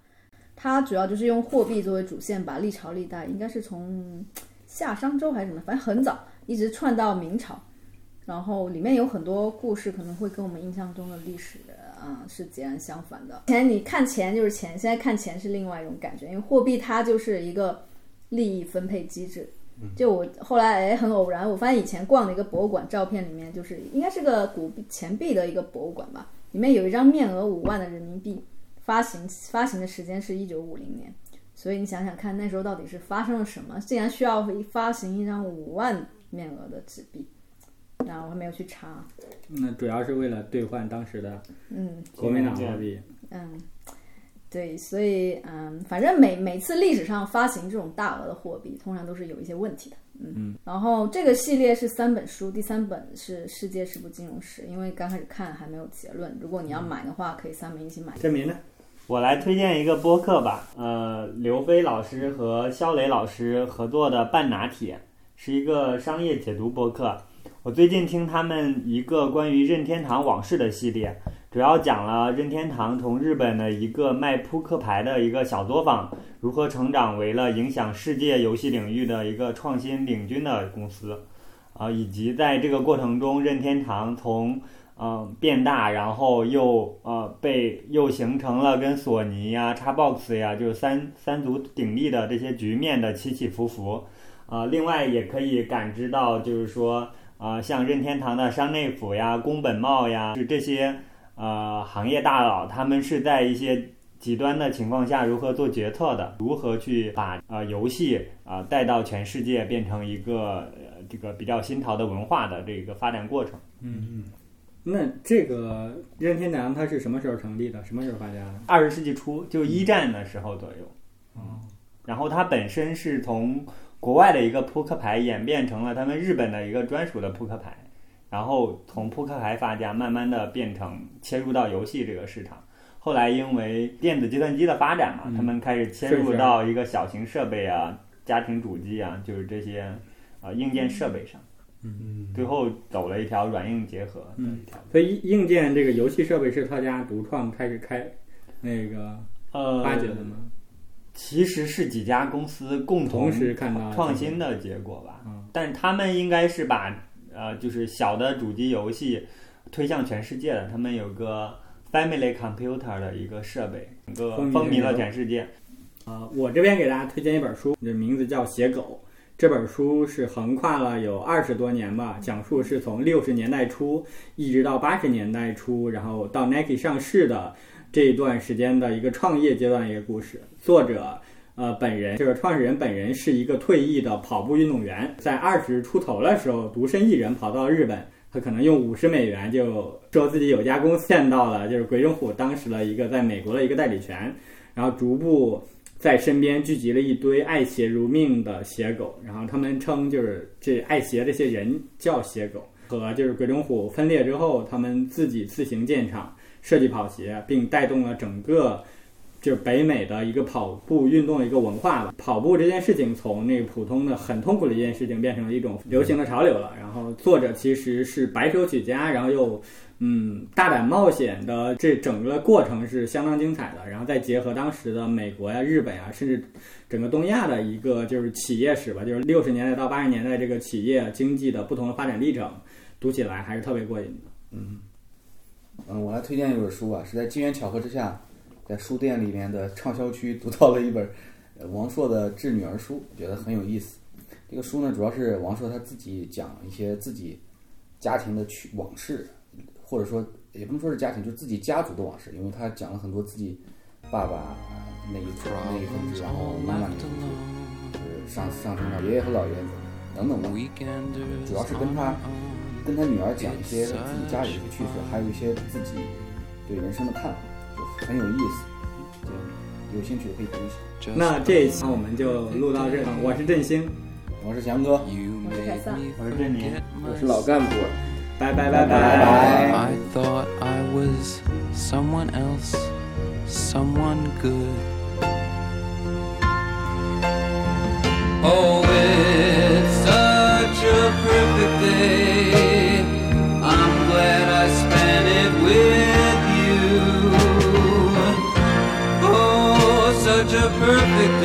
他主要就是用货币作为主线，把历朝历代，应该是从夏商周还是什么，反正很早，一直串到明朝。然后里面有很多故事，可能会跟我们印象中的历史，啊、是截然相反的。前你看钱就是钱，现在看钱是另外一种感觉，因为货币它就是一个利益分配机制。就我后来哎很偶然，我发现以前逛的一个博物馆照片里面，就是应该是个古币钱币的一个博物馆吧，里面有一张面额五万的人民币，发行发行的时间是一九五零年，所以你想想看，那时候到底是发生了什么，竟然需要发行一张五万面额的纸币？然后我还没有去查，那主要是为了兑换当时的嗯国民党货币。嗯，对，所以嗯，反正每每次历史上发行这种大额的货币，通常都是有一些问题的。嗯，嗯然后这个系列是三本书，第三本是《世界世部金融史》，因为刚开始看还没有结论。如果你要买的话，可以三本一起买。证明呢？我来推荐一个播客吧，呃，刘飞老师和肖磊老师合作的《半拿铁》是一个商业解读播客。我最近听他们一个关于任天堂往事的系列，主要讲了任天堂从日本的一个卖扑克牌的一个小作坊，如何成长为了影响世界游戏领域的一个创新领军的公司，啊、以及在这个过程中，任天堂从呃变大，然后又呃被又形成了跟索尼呀、Xbox 呀，就是三三足鼎立的这些局面的起起伏伏。啊、另外也可以感知到，就是说啊、像任天堂的山内溥呀、宫本茂呀，是这些呃行业大佬，他们是在一些极端的情况下如何做决策的，如何去把呃游戏啊、带到全世界，变成一个呃这个比较新潮的文化的这个发展过程。嗯嗯，那这个任天堂它是什么时候成立的？什么时候发家的？二十世纪初，就一战的时候左右。哦，然后它本身是从国外的一个扑克牌演变成了他们日本的一个专属的扑克牌，然后从扑克牌发家，慢慢的变成切入到游戏这个市场。后来因为电子计算机的发展嘛，嗯他们开始切入到一个小型设备啊、家庭主机啊，就是这些呃硬件设备上。嗯，最后走了一条软硬结合的一条路。所以硬件这个游戏设备是他家独创开始开那个呃，发掘的吗？其实是几家公司共同同时看到创新的结果吧。嗯但是他们应该是把呃，就是小的主机游戏推向全世界的。他们有个 Family Computer 的一个设备，整个风靡了全世界。啊，我这边给大家推荐一本书，这名字叫《写狗》。这本书是横跨了有二十多年吧，讲述是从六十年代初一直到八十年代初，然后到 Nike 上市的这一段时间的一个创业阶段的一个故事。作者呃本人这个创始人本人是一个退役的跑步运动员，在二十出头的时候独身一人跑到日本，他可能用五十美元就说自己有家公司见到了，就是鬼冢虎当时的一个在美国的一个代理权，然后逐步。在身边聚集了一堆爱鞋如命的鞋狗，然后他们称就是这爱鞋这些人叫鞋狗。和就是鬼冢虎分裂之后，他们自己自行建厂设计跑鞋，并带动了整个就是北美的一个跑步运动的一个文化吧。跑步这件事情从那个普通的很痛苦的一件事情变成了一种流行的潮流了。然后作者其实是白手起家，然后又嗯，大胆冒险的这整个过程是相当精彩的，然后再结合当时的美国呀、日本呀，甚至整个东亚的一个就是企业史吧，就是六十年代到八十年代这个企业经济的不同的发展历程，读起来还是特别过瘾的。嗯，我来推荐一本书啊，是在机缘巧合之下，在书店里面的畅销区读到了一本王朔的《致女儿书》，觉得很有意思。这个书呢，主要是王朔他自己讲一些自己家庭的趣往事，或者说也不能说是家庭，就是自己家族的往事，因为他讲了很多自己爸爸那一层那一分支，然后妈妈那一分支，就是上上升到爷爷和姥爷等等吧。主要是跟他跟他女儿讲一些自己家里的一些趣事，还有一些自己对人生的看法，就是很有意思。就有兴趣的可以读一下。那这一期我们就录到这，我是振兴，我是翔哥，我是凯撒。我是振宁。我是老干部。Bye bye bye bye. I thought I was someone else, someone good. Oh, it's such a perfect day. I'm glad I spent it with you. Oh, such a perfect